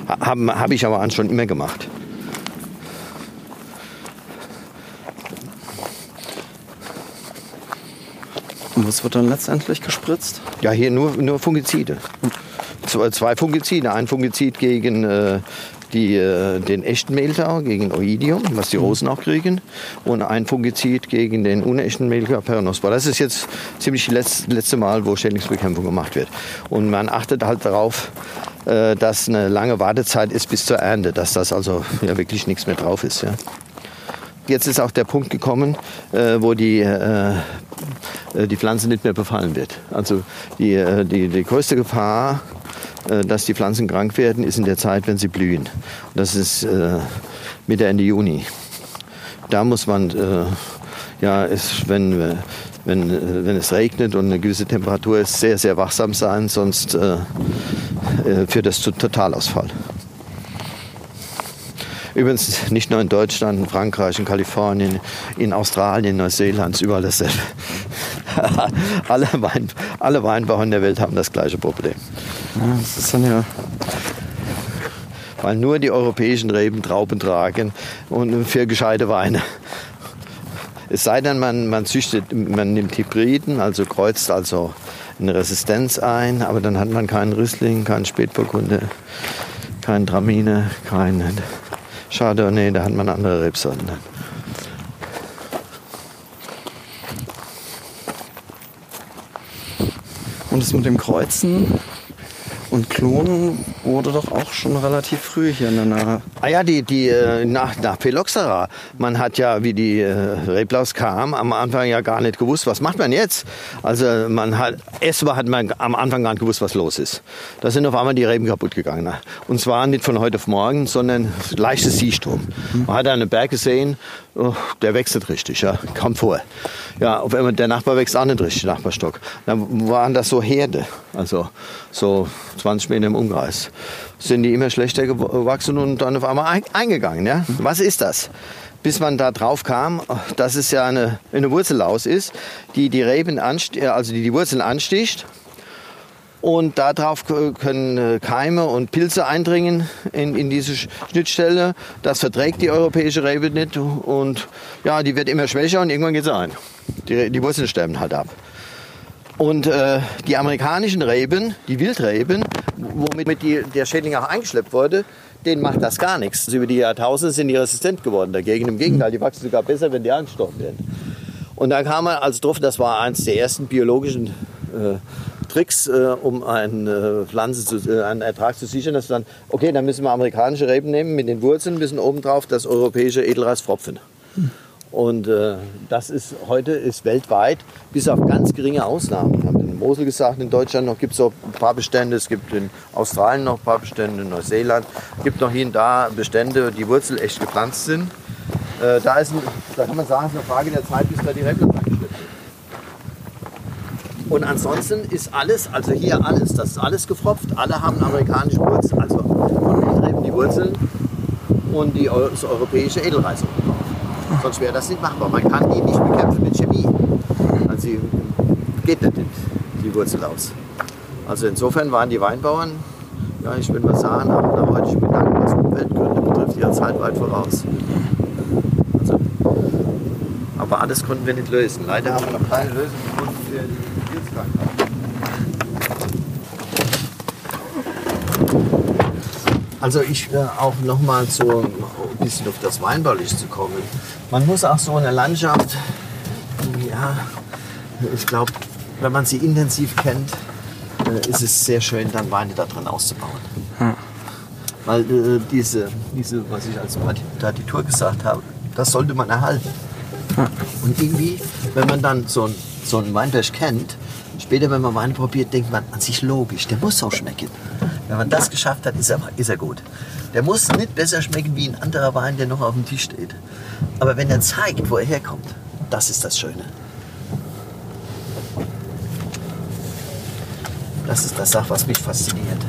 Habe hab ich aber schon immer gemacht. Und was wird dann letztendlich gespritzt? Ja, hier nur, nur Fungizide. Zwei Fungizide. Ein Fungizid gegen äh, die, äh, den echten Mehltau, gegen Oidium, was die Rosen auch kriegen. Und ein Fungizid gegen den unechten Mehltau, Peronospora. Das ist jetzt ziemlich das letzte Mal, wo Schädlingsbekämpfung gemacht wird. Und man achtet halt darauf, äh, dass eine lange Wartezeit ist bis zur Ernte, dass das also ja, wirklich nichts mehr drauf ist. Ja. Jetzt ist auch der Punkt gekommen, äh, wo die, äh, äh, die Pflanze nicht mehr befallen wird. Also die, äh, die, die größte Gefahr, dass die Pflanzen krank werden, ist in der Zeit, wenn sie blühen. Das ist Mitte, Ende Juni. Da muss man, ja, ist, wenn, wenn, wenn es regnet und eine gewisse Temperatur ist, sehr, sehr wachsam sein, sonst führt das zu Totalausfall. Übrigens nicht nur in Deutschland, in Frankreich, in Kalifornien, in Australien, Neuseeland, überall dasselbe. alle, Wein, alle Weinbauern der Welt haben das gleiche Problem. Ja, das ist dann ja weil nur die europäischen Reben Trauben tragen und für gescheite Weine. Es sei denn, man, man züchtet, man nimmt Hybriden, also kreuzt also eine Resistenz ein, aber dann hat man keinen Riesling, keinen Spätburgunder, keinen Traminer, keinen Chardonnay, da hat man andere Rebsorten. Und das mit dem Kreuzen und Klonen wurde doch auch schon relativ früh hier in der Nahe. Ah ja, die, die, äh, nach, nach Phylloxera. Man hat ja, wie die äh, Reblaus kam, am Anfang ja gar nicht gewusst, was macht man jetzt. Also man hat, erstmal hat man am Anfang gar nicht gewusst, was los ist. Da sind auf einmal die Reben kaputt gegangen. Und zwar nicht von heute auf morgen, sondern leichtes Siehsturm. Man hat einen Berg gesehen, oh, der wächst richtig, ja, kam vor. Ja, auf einmal der Nachbar wächst auch nicht richtig, Nachbarstock. Dann waren das so Herde, also so 20 Meter im Umkreis. Sind die immer schlechter gewachsen und dann auf einmal eingegangen. Ja? Was ist das? Bis man da drauf kam, dass es ja eine, eine Wurzellaus ist, die die Reben also die, die Wurzeln ansticht. Und darauf können äh, Keime und Pilze eindringen in, in diese Schnittstelle. Das verträgt die europäische Rebe nicht. Und ja, die wird immer schwächer und irgendwann geht sie ein. Die, die Wurzeln sterben halt ab. Und äh, die amerikanischen Reben, die Wildreben, womit die, der Schädling auch eingeschleppt wurde, denen macht das gar nichts. Also über die Jahrtausende sind die resistent geworden dagegen. Im Gegenteil, die wachsen sogar besser, wenn die angestochen werden. Und da kam man also drauf, das war eines der ersten biologischen äh, Tricks, äh, um eine Pflanze zu, äh, einen Ertrag zu sichern, dass dann, okay, dann müssen wir amerikanische Reben nehmen mit den Wurzeln, müssen obendrauf das europäische Edelreis fropfen. Und äh, das ist heute ist weltweit, bis auf ganz geringe Ausnahmen. Ich habe in Mosel gesagt, in Deutschland noch gibt es ein paar Bestände, es gibt in Australien noch ein paar Bestände, in Neuseeland gibt noch hier und da Bestände, die Wurzel echt gepflanzt sind. Äh, da, ist ein, da kann man sagen, es ist eine Frage der Zeit, bis da die Reblatt angeschleppt wird. Und ansonsten ist alles, also hier alles, das ist alles gefropft. Alle haben amerikanische Wurzeln, also von Reben die Wurzeln und die, das europäische Edelreis oben Sonst wäre das nicht machbar. Man kann die nicht bekämpfen mit Chemie. Also geht nicht die Wurzel aus. Also insofern waren die Weinbauern, ja, ich will mal sagen, auch nach heutigen Gedanken, was Umweltgründe betrifft, ja Zeit weit voraus. Also, Aber alles konnten wir nicht lösen. Leider haben wir noch keine Lösung gefunden für die Also ich äh, auch noch mal so ein bisschen auf das Weinbauliche zu kommen. Man muss auch so eine Landschaft, ja, ich glaube, wenn man sie intensiv kennt, äh, ist es sehr schön, dann Weine da drin auszubauen. Weil äh, diese, diese, was ich als Partitur gesagt habe, das sollte man erhalten. Und irgendwie, wenn man dann so ein, so einen Weinberg kennt, später, wenn man Wein probiert, denkt man an sich logisch, der muss auch schmecken. Wenn man das geschafft hat, ist er, ist er gut. Der muss nicht besser schmecken wie ein anderer Wein, der noch auf dem Tisch steht. Aber wenn er zeigt, wo er herkommt, das ist das Schöne. Das ist das, Sache, was mich fasziniert.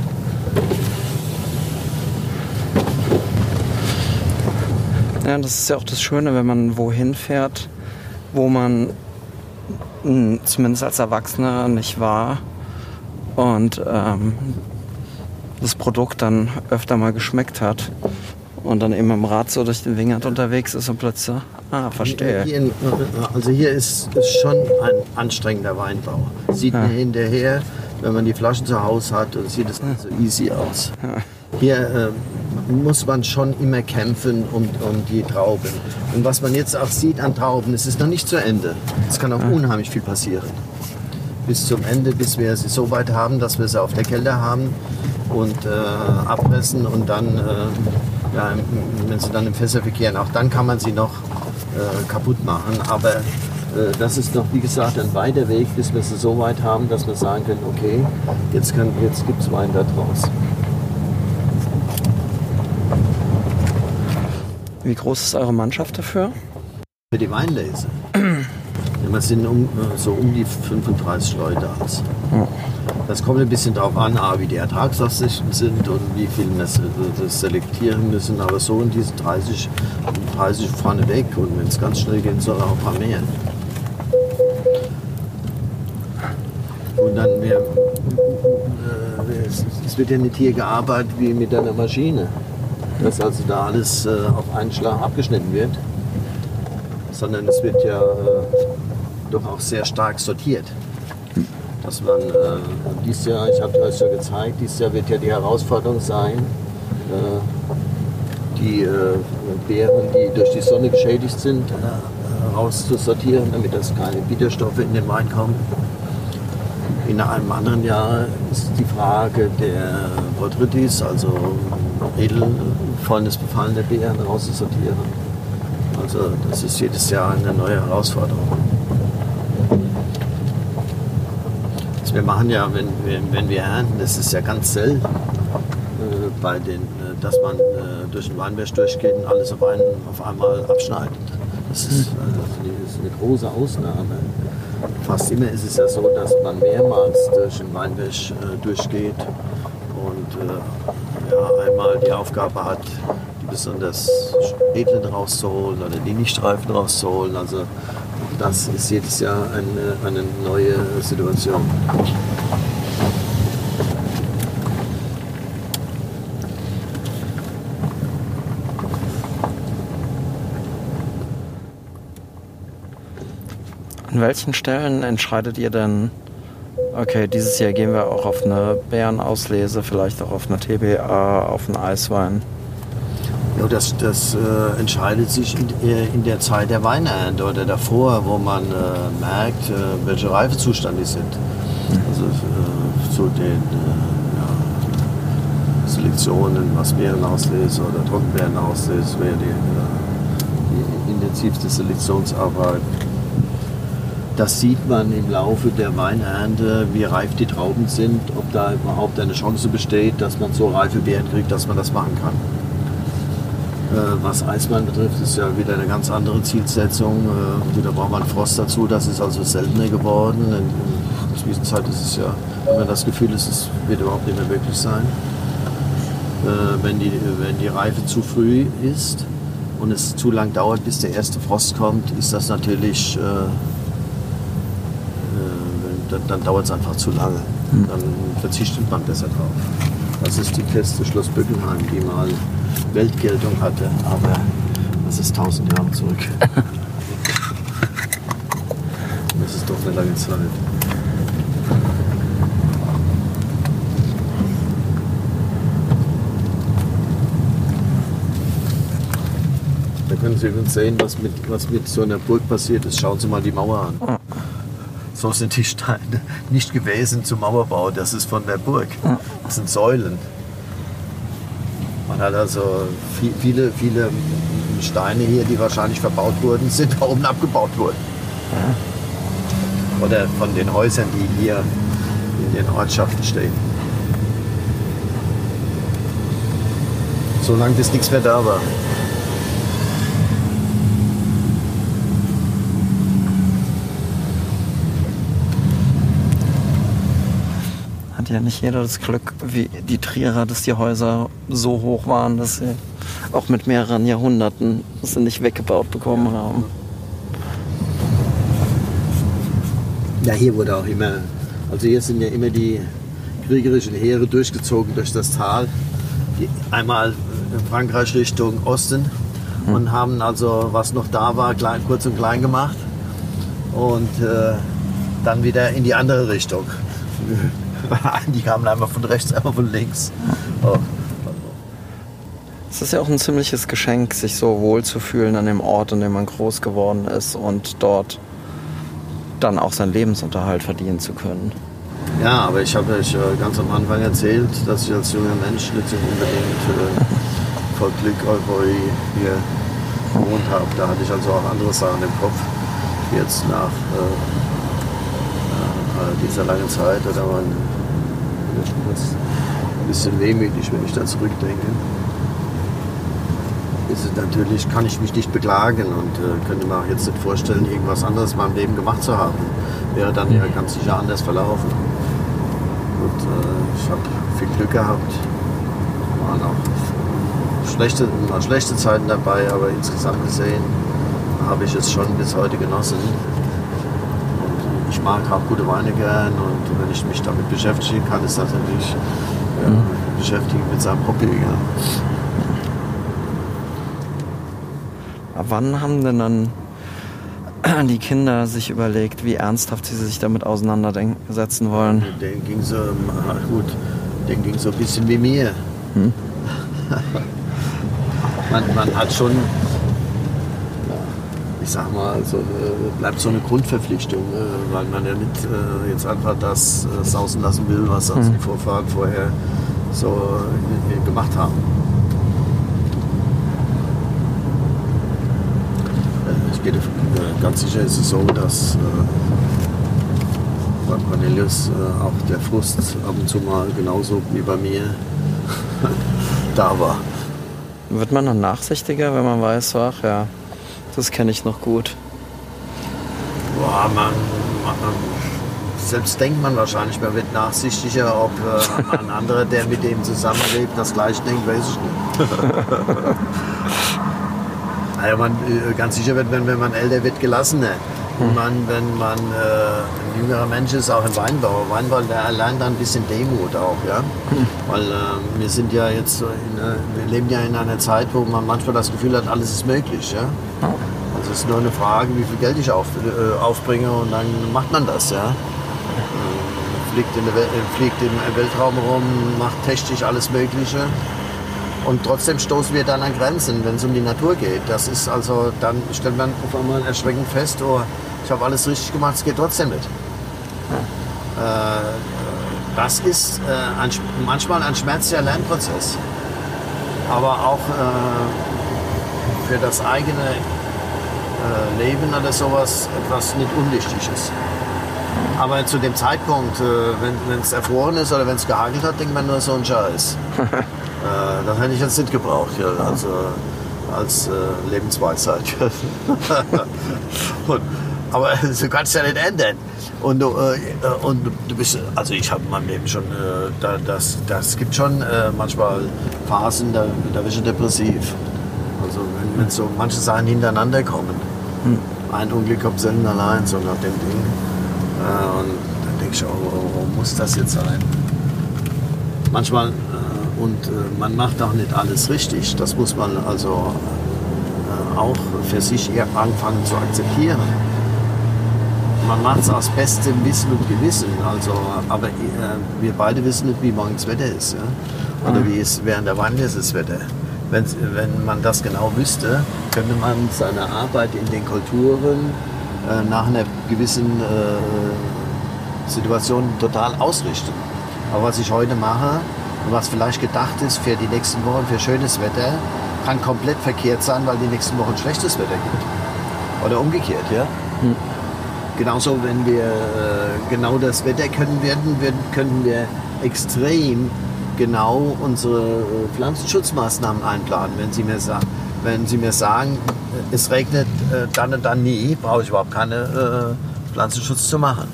Ja, das ist ja auch das Schöne, wenn man wohin fährt, wo man mh, zumindest als Erwachsener nicht war und ähm, das Produkt dann öfter mal geschmeckt hat und dann eben im Rad so durch den Wingert unterwegs ist und plötzlich, ah, verstehe. Hier in, also hier ist, ist schon ein anstrengender Weinbau. Sieht Ja. mir hinterher, wenn man die Flaschen zu Hause hat, und sieht es nicht so easy aus. Hier ähm, muss man schon immer kämpfen um, um die Trauben. Und was man jetzt auch sieht an Trauben, es ist noch nicht zu Ende. Es kann auch unheimlich viel passieren. Bis zum Ende, bis wir sie so weit haben, dass wir sie auf der Kälte haben und äh, abpressen und dann, äh, ja, wenn sie dann im Fässer verkehren, auch dann kann man sie noch äh, kaputt machen. Aber äh, das ist noch, wie gesagt, ein weiter Weg, bis wir sie so weit haben, dass wir sagen können, okay, jetzt, kann- jetzt gibt es Wein da draus. Wie groß ist eure Mannschaft dafür? Für die Weinlese. Ja, Wir sind um, äh, so um die 35 Leute aus. Das kommt ein bisschen darauf an, A, wie die Ertragsaussichten sind und wie viel wir se- das selektieren müssen. Aber so in diese 30, 30 vorne weg. Und wenn es ganz schnell geht, soll auch ein paar mehr. Und dann, wir, äh, es, es wird ja nicht hier gearbeitet wie mit einer Maschine. Dass also da alles äh, auf einen Schlag abgeschnitten wird sondern es wird ja äh, doch auch sehr stark sortiert. Dass man äh, dieses Jahr, ich habe euch ja gezeigt, dieses Jahr wird ja die Herausforderung sein, äh, die äh, Beeren, die durch die Sonne geschädigt sind, rauszusortieren, damit das keine Bitterstoffe in den Wein kommen. In einem anderen Jahr ist die Frage der Botrytis, also edelvolles befallene Beeren rauszusortieren. Also das ist jedes Jahr eine neue Herausforderung. Also wir machen ja, wenn, wir- wenn wir ernten, das ist ja ganz selten, äh, bei den, äh, dass man äh, durch den Weinberg durchgeht und alles auf, einen, auf einmal abschneidet. Das ist, äh, das ist eine große Ausnahme. Fast immer ist es ja so, dass man mehrmals durch den Weinberg äh, durchgeht und äh, ja, einmal die Aufgabe hat, die besonders edlen rauszuholen oder die Nichtreifen rauszuholen. Also das ist jedes Jahr eine, eine neue Situation. An welchen Stellen entscheidet ihr denn, okay, dieses Jahr gehen wir auch auf eine Bärenauslese, vielleicht auch auf eine TBA, auf einen Eiswein? Ja, das das äh, entscheidet sich in, äh, in der Zeit der Weinernte oder davor, wo man äh, merkt, äh, welche Reifezustand die sind. Also äh, zu den äh, ja, Selektionen, was Beerenauslese oder Trockenbeerenauslese wäre die, die intensivste Selektionsarbeit. Das sieht man im Laufe der Weinernte, wie reif die Trauben sind, ob da überhaupt eine Chance besteht, dass man so reife Beeren kriegt, dass man das machen kann. Äh, Was Eiswein betrifft, ist ja wieder eine ganz andere Zielsetzung. Äh, Da braucht man Frost dazu. Das ist also seltener geworden. In der Zwischenzeit ist es ja, wenn man das Gefühl ist, es wird überhaupt nicht mehr möglich sein. Äh, Wenn die, wenn die Reife zu früh ist und es zu lang dauert, bis der erste Frost kommt, ist das natürlich, äh, äh, dann, dann dauert es einfach zu lange. Dann verzichtet man besser drauf. Das ist die Feste Schloss Bückenheim, die mal Weltgeltung hatte, aber das ist tausend Jahre zurück. Das ist doch eine lange Zeit. Da können Sie übrigens sehen, was mit, was mit so einer Burg passiert ist. Schauen Sie mal die Mauer an. So sind die Steine nicht gewesen zum Mauerbau. Das ist von der Burg. Das sind Säulen. Hat also vi- viele, viele Steine hier, die wahrscheinlich verbaut wurden, sind da oben abgebaut worden. Oder von den Häusern, die hier in den Ortschaften stehen. Solange bis nichts mehr da war. Ja nicht jeder das Glück wie die Trierer, dass die Häuser so hoch waren, dass sie auch mit mehreren Jahrhunderten sie nicht weggebaut bekommen haben. Ja, hier wurde auch immer, also hier sind ja immer die kriegerischen Heere durchgezogen durch das Tal. Die, einmal in Frankreich Richtung Osten und haben also, was noch da war, klein, kurz und klein gemacht und äh, dann wieder in die andere Richtung. die kamen einmal von rechts, einmal von links. Oh. Es ist ja auch ein ziemliches Geschenk, sich so wohl zu fühlen an dem Ort, an dem man groß geworden ist und dort dann auch seinen Lebensunterhalt verdienen zu können. Ja, aber ich habe euch äh, ganz am Anfang erzählt, dass ich als junger Mensch nicht so unbedingt äh, vor Glück Euphorie hier gewohnt habe. Da hatte ich also auch andere Sachen im Kopf. Jetzt nach äh, äh, dieser langen Zeit, da war man ein bisschen wehmütig, wenn ich da zurückdenke. Ist es natürlich, kann ich mich nicht beklagen und äh, könnte mir auch jetzt nicht vorstellen, irgendwas anderes in meinem Leben gemacht zu haben. Wäre dann ja ganz sicher anders verlaufen. Und äh, ich habe viel Glück gehabt. Waren auch schlechte, schlechte Zeiten dabei, aber insgesamt gesehen habe ich es schon bis heute genossen. Mag auch gute Weine gern und wenn ich mich damit beschäftigen kann, ist das natürlich ja, beschäftigen mit seinem Hobby. Ja. Aber wann haben denn dann die Kinder sich überlegt, wie ernsthaft sie sich damit auseinandersetzen wollen? Den ging so, ah, gut, den ging so ein bisschen wie mir. man, man hat schon, ich sag mal, so, äh, bleibt so eine Grundverpflichtung, äh, weil man ja nicht äh, jetzt einfach das äh, sausen lassen will, was also die Vorfahren vorher so äh, gemacht haben. Ich gehe äh, ganz sicher ist es so, dass bei Cornelius auch der Frust ab und zu mal genauso wie bei mir da war. Wird man dann nachsichtiger, wenn man weiß, ach ja, das kenne ich noch gut. Boah, man, man, selbst denkt man wahrscheinlich, man wird nachsichtiger, ob äh, ein anderer, der mit dem zusammenlebt, das gleiche denkt, weiß ich nicht. naja, man äh, ganz sicher wird, wenn, wenn man älter wird, gelassener. Man, wenn man äh, ein jüngerer Mensch ist, auch im Weinbau. Weinbau, der lernt da ein bisschen Demut auch, ja. Weil äh, wir sind ja jetzt, in, äh, wir leben ja in einer Zeit, wo man manchmal das Gefühl hat, alles ist möglich, ja. Also es ist nur eine Frage, wie viel Geld ich auf, äh, aufbringe und dann macht man das, ja. Äh, Fliegt, in der äh, fliegt im Weltraum rum, macht technisch alles Mögliche. Und trotzdem stoßen wir dann an Grenzen, wenn es um die Natur geht. Das ist also, dann stellt man auf einmal erschreckend fest, oh, ich habe alles richtig gemacht, es geht trotzdem nicht. Äh, das ist äh, ein, manchmal ein schmerzlicher Lernprozess. Aber auch äh, für das eigene äh, Leben oder sowas etwas nicht Unwichtiges. Aber zu dem Zeitpunkt, äh, wenn es erfroren ist oder wenn es gehagelt hat, denkt man nur so ein Scheiß. das hätte ich jetzt nicht gebraucht, ja, also als äh, Lebensweisheit. Und, aber du kannst ja nicht ändern. Und du, äh, äh, und du bist, also ich habe in meinem Leben schon, äh, da, das, das gibt schon äh, manchmal Phasen, da, da bist du depressiv. Also wenn, wenn so manche Sachen hintereinander kommen. Ein Unglück kommt selten allein, so nach dem Ding. Äh, und dann denke ich, oh, oh, oh, muss das jetzt sein? Manchmal, und äh, man macht auch nicht alles richtig. Das muss man also äh, auch für sich anfangen zu akzeptieren. man macht es aus bestem Wissen und Gewissen. Also, aber äh, wir beide wissen nicht, wie morgen das Wetter ist. Ja? Oder wie es während der Wandlung ist das Wetter. Wenn, wenn man das genau wüsste, könnte man seine Arbeit in den Kulturen äh, nach einer gewissen äh, Situation total ausrichten. Aber was ich heute mache, was vielleicht gedacht ist für die nächsten Wochen für schönes Wetter, kann komplett verkehrt sein, weil die nächsten Wochen schlechtes Wetter gibt. Oder umgekehrt, ja. Genauso, wenn wir äh, genau das Wetter können werden, können wir extrem genau unsere äh, Pflanzenschutzmaßnahmen einplanen. Wenn Sie mir, sa wenn Sie mir sagen, äh, es regnet dann und dann nie, brauche ich überhaupt keine Pflanzenschutz zu machen.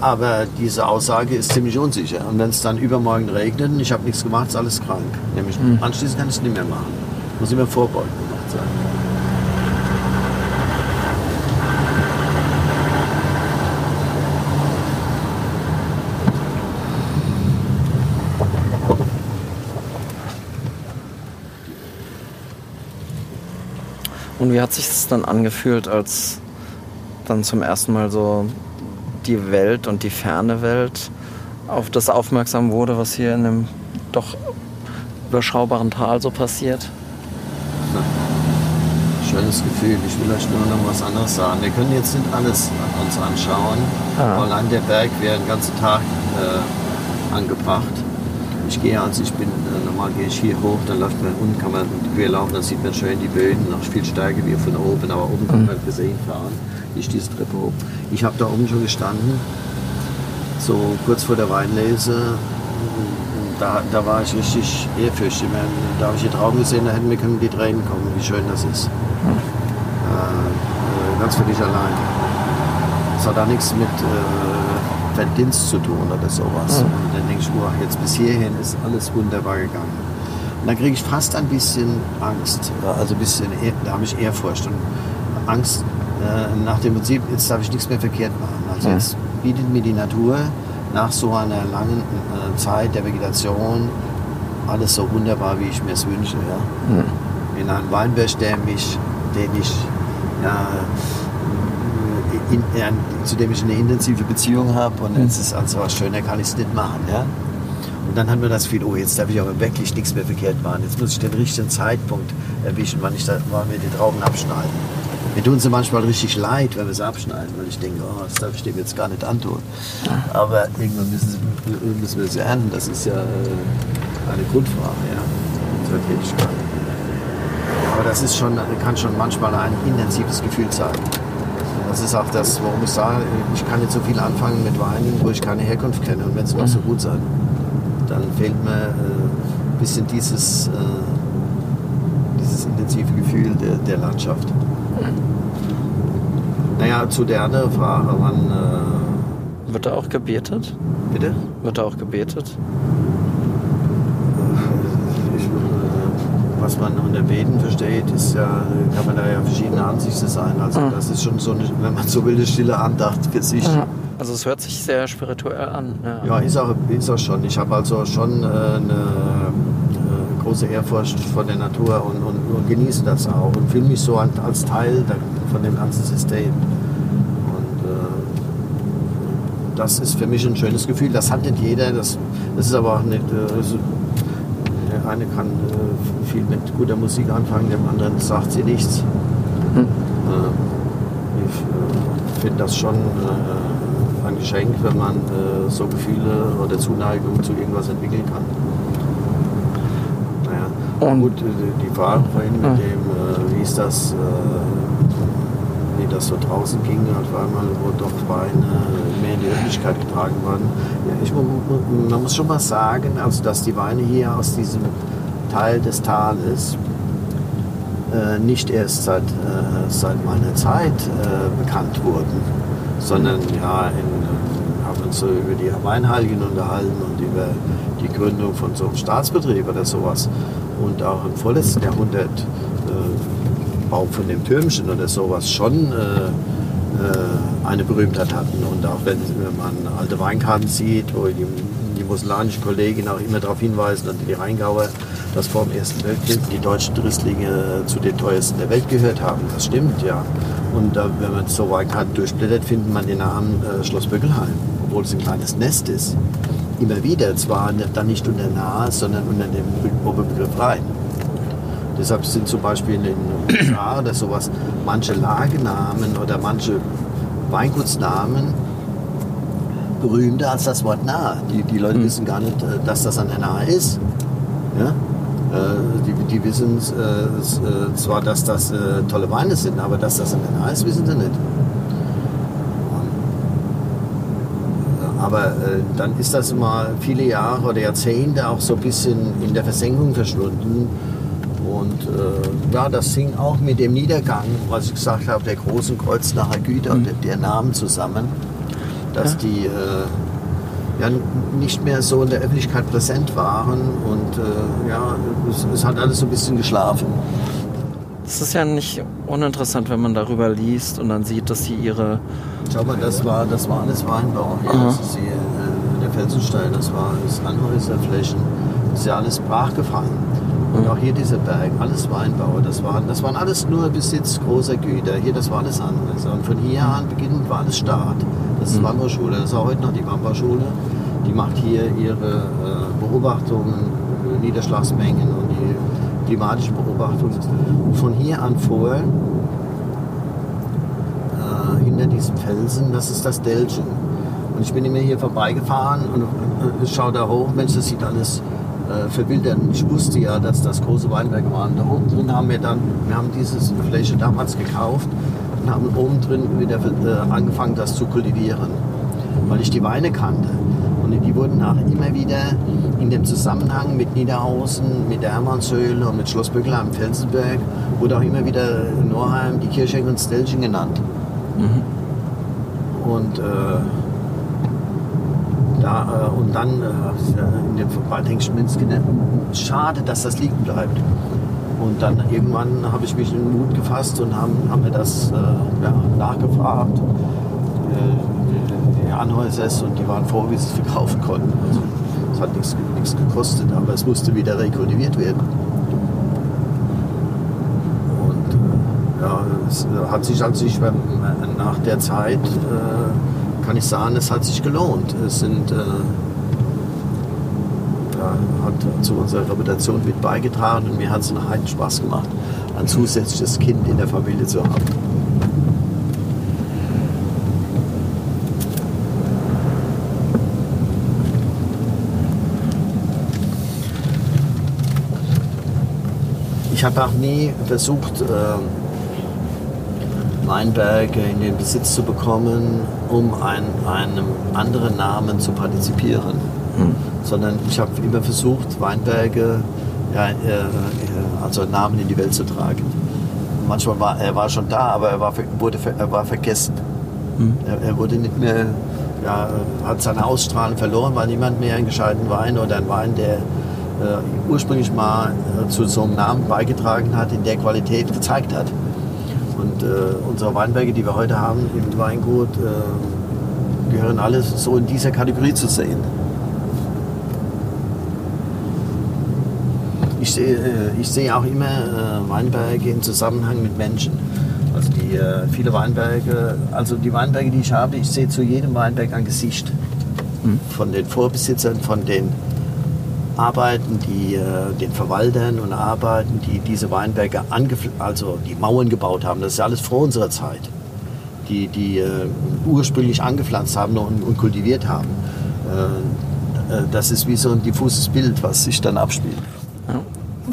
Aber diese Aussage ist ziemlich unsicher. Und wenn es dann übermorgen regnet und ich habe nichts gemacht, ist alles krank. Nämlich anschließend kann ich es nicht mehr machen. Muss immer vorbeugend gemacht sein. Und wie hat sich das dann angefühlt, als dann zum ersten Mal so die Welt und die ferne Welt auf das aufmerksam wurde, was hier in einem doch überschaubaren Tal so passiert? Schönes Gefühl. Ich will euch nur noch was anderes sagen. Wir können jetzt nicht alles uns anschauen. Ah. Allein der Berg wäre den ganzen Tag äh, angebracht. Ich gehe also, ich bin, äh, normal gehe ich hier hoch, dann läuft man unten, kann man quer laufen, dann sieht man schön die Böden, noch viel stärker wie von oben, aber oben kann man gesehen fahren. Ist diese Treppe hoch. Ich habe da oben schon gestanden, so kurz vor der Weinlese. Da, da war ich richtig ehrfürchtig. Da habe ich hier drauf gesehen, da hätten mir können die Tränen kommen, wie schön das ist. Äh, äh, ganz für dich allein. Es hat da nichts mit äh, Verdienst zu tun oder sowas. Und dann denke ich, wow, jetzt bis hierhin ist alles wunderbar gegangen. Und dann kriege ich fast ein bisschen Angst, also ein bisschen, Ehr- da habe ich Ehrfurcht und Angst äh, nach dem Prinzip, jetzt darf ich nichts mehr verkehrt machen. Also jetzt bietet mir die Natur nach so einer langen äh, Zeit der Vegetation alles so wunderbar, wie ich mir es wünsche. Ja? In einem Weinberg, der mich, den ich ja, in, ja, zu dem ich eine intensive Beziehung habe und jetzt ist also schöner kann ich es nicht machen. Ja? Und dann hat man das Gefühl, oh, jetzt darf ich aber wirklich nichts mehr verkehrt machen. Jetzt muss ich den richtigen Zeitpunkt erwischen, wann, ich da, wann wir die Trauben abschneiden. Mir tun sie manchmal richtig leid, wenn wir sie abschneiden, weil ich denke, oh, das darf ich dem jetzt gar nicht antun. Aber irgendwann müssen, sie, müssen wir sie ernten. Das ist ja äh, eine Grundfrage ja, Tätigkeit. Aber das ist schon, kann schon manchmal ein intensives Gefühl sein. Das ist auch das, warum ich sage, ich kann nicht so viel anfangen mit Weinen, wo ich keine Herkunft kenne. Und wenn sie noch so gut sein, dann fehlt mir äh, ein bisschen dieses, äh, dieses intensive Gefühl der, der Landschaft. Naja, zu der anderen Frage, wann, äh, Wird da auch gebetet? bitte? Wird da auch gebetet? Ich, äh, was man unter Beten versteht, ist ja, kann man da ja verschiedene Ansichten sein. Also Mhm. das ist schon so eine, wenn man so will, eine stille Andacht für sich. Also es hört sich sehr spirituell an. Ja. Ja, ist auch, ist auch schon. Ich habe also schon äh, eine äh, große Ehrfurcht vor der Natur und, und, genieße das auch und fühle mich so als Teil von dem ganzen System. Und äh, das ist für mich ein schönes Gefühl. Das hat nicht jeder. Das, das ist aber auch nicht. Äh, so, der eine kann äh, viel mit guter Musik anfangen, dem anderen sagt sie nichts. Äh, ich finde das schon ein Geschenk, wenn man so Gefühle oder Zuneigung zu irgendwas entwickeln kann. Und- gut, die Frage vorhin mit Ja. dem, äh, wie ist das, äh, wie das so draußen ging, auf einmal, wo doch Weine mehr in die Öffentlichkeit getragen wurden. Ja, ich, man muss schon mal sagen, also dass die Weine hier aus diesem Teil des Tales äh, nicht erst seit, äh, seit meiner Zeit äh, bekannt wurden, sondern ja, in, äh, haben uns so über die Weinheiligen unterhalten und über die Gründung von so einem Staatsbetrieb oder sowas. Und auch im vorletzten Jahrhundert äh, Bau von dem Türmchen oder sowas schon äh, äh, eine Berühmtheit hatten. Und auch wenn, wenn man alte Weinkarten sieht, wo die, die muslanische Kollegin auch immer darauf hinweisen, und die Rheingauer, dass vor dem Ersten Weltkrieg die deutschen Tristlinge zu den teuersten der Welt gehört haben. Das stimmt, ja. Und äh, wenn man so weit halt durchblättert, findet man den Namen äh, Schloss Böckelheim, obwohl es ein kleines Nest ist. Immer wieder, zwar dann nicht unter Nahe, sondern unter dem Be- Oberbegriff Rhein. Deshalb sind zum Beispiel in den USA oder sowas manche Lagenamen oder manche Weingutsnamen berühmter als das Wort Nahe. Die, die Leute wissen gar nicht, äh, dass das an der Nahe ist. Ja? Äh, Die, die wissen äh, zwar, dass das tolle Weine sind, aber dass das an der Nahe ist, wissen sie nicht. Und, äh, Aber äh, dann ist das mal viele Jahre oder Jahrzehnte auch so ein bisschen in der Versenkung verschwunden. Und äh, ja, das hing auch mit dem Niedergang, was ich gesagt habe, der großen Kreuznacher Güter und der, Namen zusammen, dass die äh, ja, nicht mehr so in der Öffentlichkeit präsent waren und äh, ja, es, es hat alles so ein bisschen geschlafen. Es ist ja nicht uninteressant, wenn man darüber liest und dann sieht, dass sie ihre Schau mal, das war, das war alles Weinbau. Das ist hier äh, der Felsenstein, das war das Anhäuserflächen, das ist ja alles brach gefallen. Und auch hier dieser Berg, alles Weinbau. Das waren, das waren alles nur Besitz großer Güter. Hier, das war alles anderes. Und von hier an beginnend war alles Staat. Das ist Weinbauschule. Das ist auch heute noch die Weinbauschule. Die macht hier ihre äh, Beobachtungen, äh, Niederschlagsmengen und die klimatischen Beobachtungen. Und von hier an vor äh, hinter diesem Felsen, das ist das Delchen. Und ich bin immer hier vorbeigefahren und äh, schaue da hoch, Mensch, das sieht alles äh, verwildert. Und Ich wusste ja, dass das große Weinberge waren. Da oben drin haben wir dann, wir haben diese Fläche damals gekauft und haben oben drin wieder äh, angefangen, das zu kultivieren, weil ich die Weine kannte. Und die wurden auch immer wieder in dem Zusammenhang mit Niederhausen, mit der Hermannshöhle und mit Schloss Böckelheim, Felsenberg, wurde auch immer wieder Norheim, die Kircheng und Stelchen genannt. Und, äh, da, äh, und dann äh, in dem Waldhengstminsk schade, dass das liegen bleibt. Und dann irgendwann habe ich mich in den Mut gefasst und haben, haben wir das äh, ja, nachgefragt. Äh, Anhäusers und die waren froh, wie sie es verkaufen konnten. Also, es hat nichts, nichts gekostet, aber es musste wieder rekultiviert werden. Und äh, ja, es hat sich an sich wenn- nach der Zeit, äh, kann ich sagen, es hat sich gelohnt. Es sind, äh, hat zu unserer Reputation mit beigetragen und mir hat es einen heiden Spaß gemacht, ein zusätzliches Kind in der Familie zu haben. Ich habe auch nie versucht, ähm, Weinberge in den Besitz zu bekommen, um ein, einem anderen Namen zu partizipieren. Sondern ich habe immer versucht, Weinberge, ja, äh, äh, also Namen in die Welt zu tragen. Manchmal war er war schon da, aber er war, wurde, er war vergessen. Er, er wurde nicht mehr, ja, hat seine Ausstrahlung verloren, weil niemand mehr einen gescheiten Wein oder einen Wein, der äh, ursprünglich mal äh, zu so einem Namen beigetragen hat, in der Qualität gezeigt hat. Und äh, unsere Weinberge, die wir heute haben im Weingut, äh, gehören alle so in dieser Kategorie zu sehen. Ich sehe, ich sehe auch immer Weinberge im Zusammenhang mit Menschen. Also die viele Weinberge, also die Weinberge, die ich habe, ich sehe zu jedem Weinberg ein Gesicht. Von den Vorbesitzern, von den Arbeiten, die äh, den Verwaltern und Arbeiten, die diese Weinberge also die Mauern gebaut haben. Das ist ja alles vor unserer Zeit. Die, die äh, ursprünglich angepflanzt haben und, und kultiviert haben. Äh, äh, das ist wie so ein diffuses Bild, was sich dann abspielt.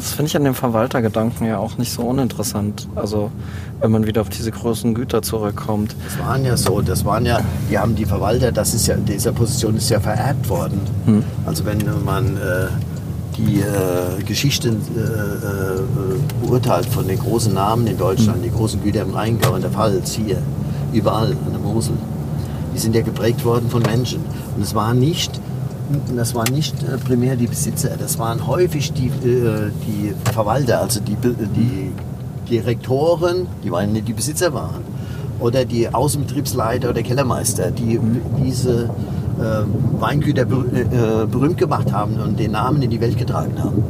Das finde ich an dem Verwaltergedanken ja auch nicht so uninteressant. Also wenn man wieder auf diese großen Güter zurückkommt. Das waren ja so, das waren ja, die haben die Verwalter, das ist ja, dieser Position ist ja vererbt worden. Also wenn man äh, die äh, Geschichte äh, äh, beurteilt von den großen Namen in Deutschland, die großen Güter im Rheingau, in der Pfalz, hier, überall an der Mosel, die sind ja geprägt worden von Menschen. Und es waren nicht, das waren nicht äh, primär die Besitzer, das waren häufig die, äh, die Verwalter, also die, die Direktoren, die waren nicht die Besitzer waren, oder die Außenbetriebsleiter oder Kellermeister, die diese äh, Weingüter ber berühmt gemacht haben und den Namen in die Welt getragen haben.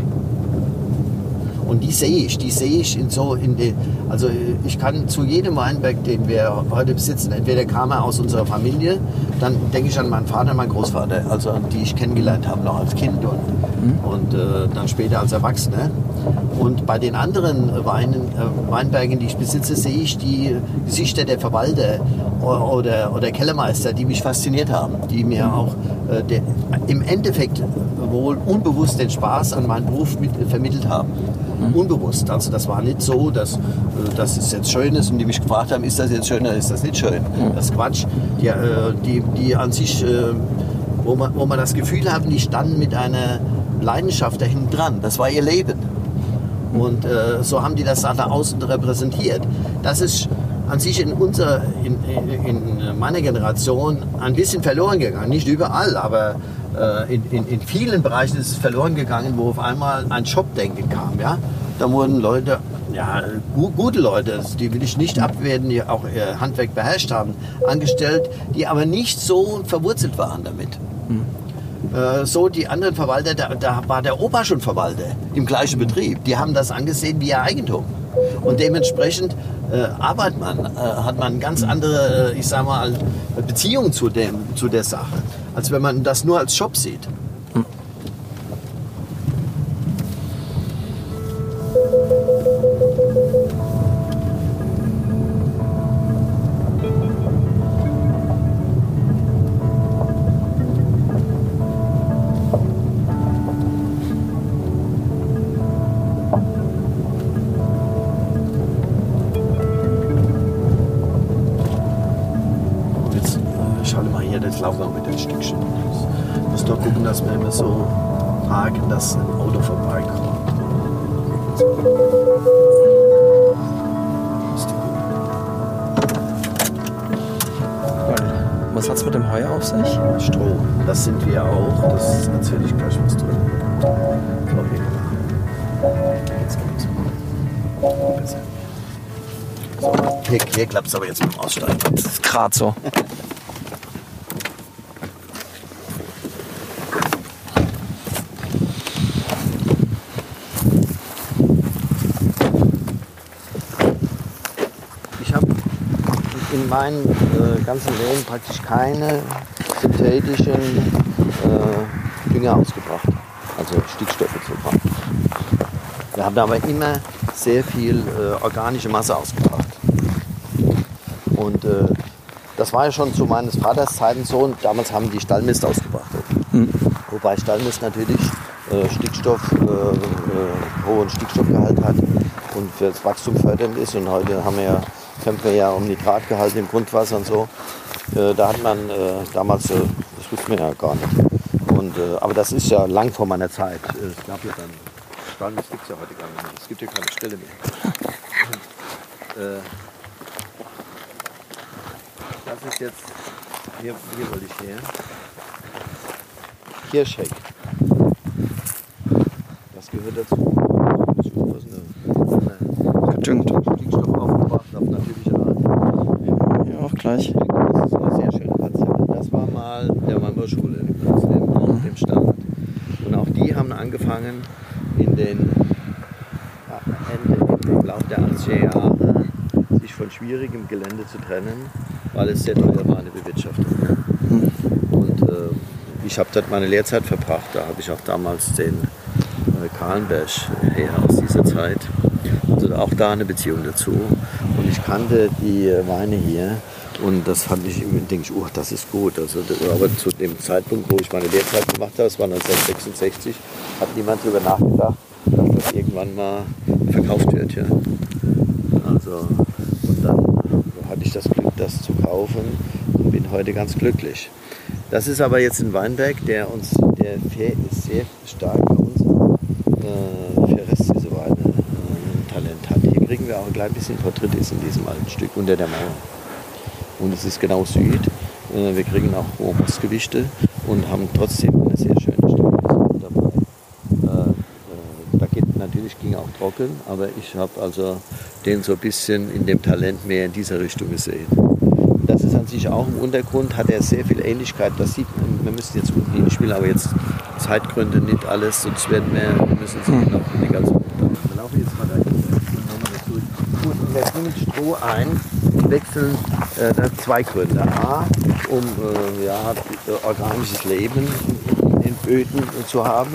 Und die sehe ich, die sehe ich in so in den, also ich kann zu jedem Weinberg, den wir heute besitzen, entweder kam er aus unserer Familie, dann denke ich an meinen Vater meinen Großvater, also die ich kennengelernt habe noch als Kind und, und äh, dann später als Erwachsener. Und bei den anderen Weinen, äh, Weinbergen, die ich besitze, sehe ich die Gesichter der Verwalter oder, oder Kellermeister, die mich fasziniert haben, die mir auch äh, der, im Endeffekt wohl unbewusst den Spaß an meinem Beruf mit, vermittelt haben. Unbewusst. Also das war nicht so, dass, äh, dass es jetzt schön ist und die mich gefragt haben, ist das jetzt schön oder ist das nicht schön. Das ist Quatsch. Die, äh, die, die an sich, äh, wo, man, wo man das Gefühl haben, die standen mit einer Leidenschaft da hinten dran. Das war ihr Leben. Und äh, so haben die das nach außen repräsentiert. Das ist an sich in, unserer, in, in, in meiner Generation ein bisschen verloren gegangen. Nicht überall, aber äh, in, in, in vielen Bereichen ist es verloren gegangen, wo auf einmal ein Shop-Denken kam. Ja? Da wurden Leute, ja, gu gute Leute, die will ich nicht abwerten, die auch ihr Handwerk beherrscht haben, angestellt, die aber nicht so verwurzelt waren damit. Äh, so die anderen Verwalter, da, da war der Opa schon Verwalter im gleichen Betrieb. Die haben das angesehen wie ihr Eigentum. Und dementsprechend äh, arbeitet man, äh, hat man ganz andere, äh, ich sag mal, Beziehung zu, dem, zu der Sache, als wenn man das nur als Job sieht. Hier, klappt es aber jetzt mit dem Aussteigen. Das ist gerade so. Ich habe in meinem äh, ganzen Leben praktisch keine synthetischen äh, Dünger ausgebracht, also Stickstoffe zugebracht. Wir haben aber immer sehr viel äh, organische Masse ausgebracht. Und äh, das war ja schon zu meines Vaters Zeiten so und damals haben die Stallmist ausgebracht. Wobei Stallmist natürlich äh, Stickstoff, äh, äh, hohen Stickstoffgehalt hat und für das Wachstum fördernd ist. Und heute haben wir ja, kämpfen wir ja um Nitratgehalt im Grundwasser und so. Äh, da hat man äh, damals, das wusste man ja gar nicht. Und, aber das ist ja lang vor meiner Zeit. Es gab ja dann, Stallmist gibt es ja heute gar nicht mehr. Es gibt ja keine Stelle mehr. Äh, das ist jetzt, hier, hier wollte ich her. Hirschheck. Das gehört dazu. Muss ich aufpassen, da- Gedüngt. Stickstoff aufgebracht auf natürliche Art. Ja, auch gleich. Das ist eine sehr schöne Parzelle. Das war mal der Weinbauschule also im, auf dem Stand. Und auch die haben angefangen in den ja, Ende, im Laufe der 80er Jahre sich von schwierigem Gelände zu trennen, weil es sehr teuer war, eine Bewirtschaftung. Und äh, ich habe dort meine Lehrzeit verbracht. Da habe ich auch damals den äh, Kahlenberg her aus dieser Zeit. Also auch da eine Beziehung dazu. Und ich kannte die äh, Weine hier. Und das fand ich, denke ich, oh, das ist gut. Also, aber zu dem Zeitpunkt, wo ich meine Lehrzeit gemacht habe, das war 1966, hat niemand darüber nachgedacht, dass das irgendwann mal verkauft wird. Ja. Also, und dann hatte ich das Glück, das zu kaufen und bin heute ganz glücklich. Das ist aber jetzt ein Weinberg, der uns, der sehr, stark bei uns äh, für Rest diese Weine äh, Talent hat. Hier kriegen wir auch ein klein bisschen Porträtis in diesem alten Stück unter der Mauer. Und es ist genau Süd. Äh, wir kriegen auch hohe Mostgewichte und haben trotzdem eine sehr schöne Stücke dabei. Äh, äh, da geht natürlich ging auch trocken, aber ich habe also den so ein bisschen in dem Talent mehr in dieser Richtung gesehen. Das ist an sich auch im Untergrund, hat er sehr viel Ähnlichkeit. Das sieht man, wir müssen jetzt unten, ich will aber jetzt Zeitgründe nicht alles, sonst werden wir, wir müssen sie noch in die ganzen laufe jetzt mal dahin. Nochmal dazu. Gut, wir bringen Stroh ein, wechseln äh, zwei Gründe. A, um äh, ja, äh, organisches Leben in Böden zu haben.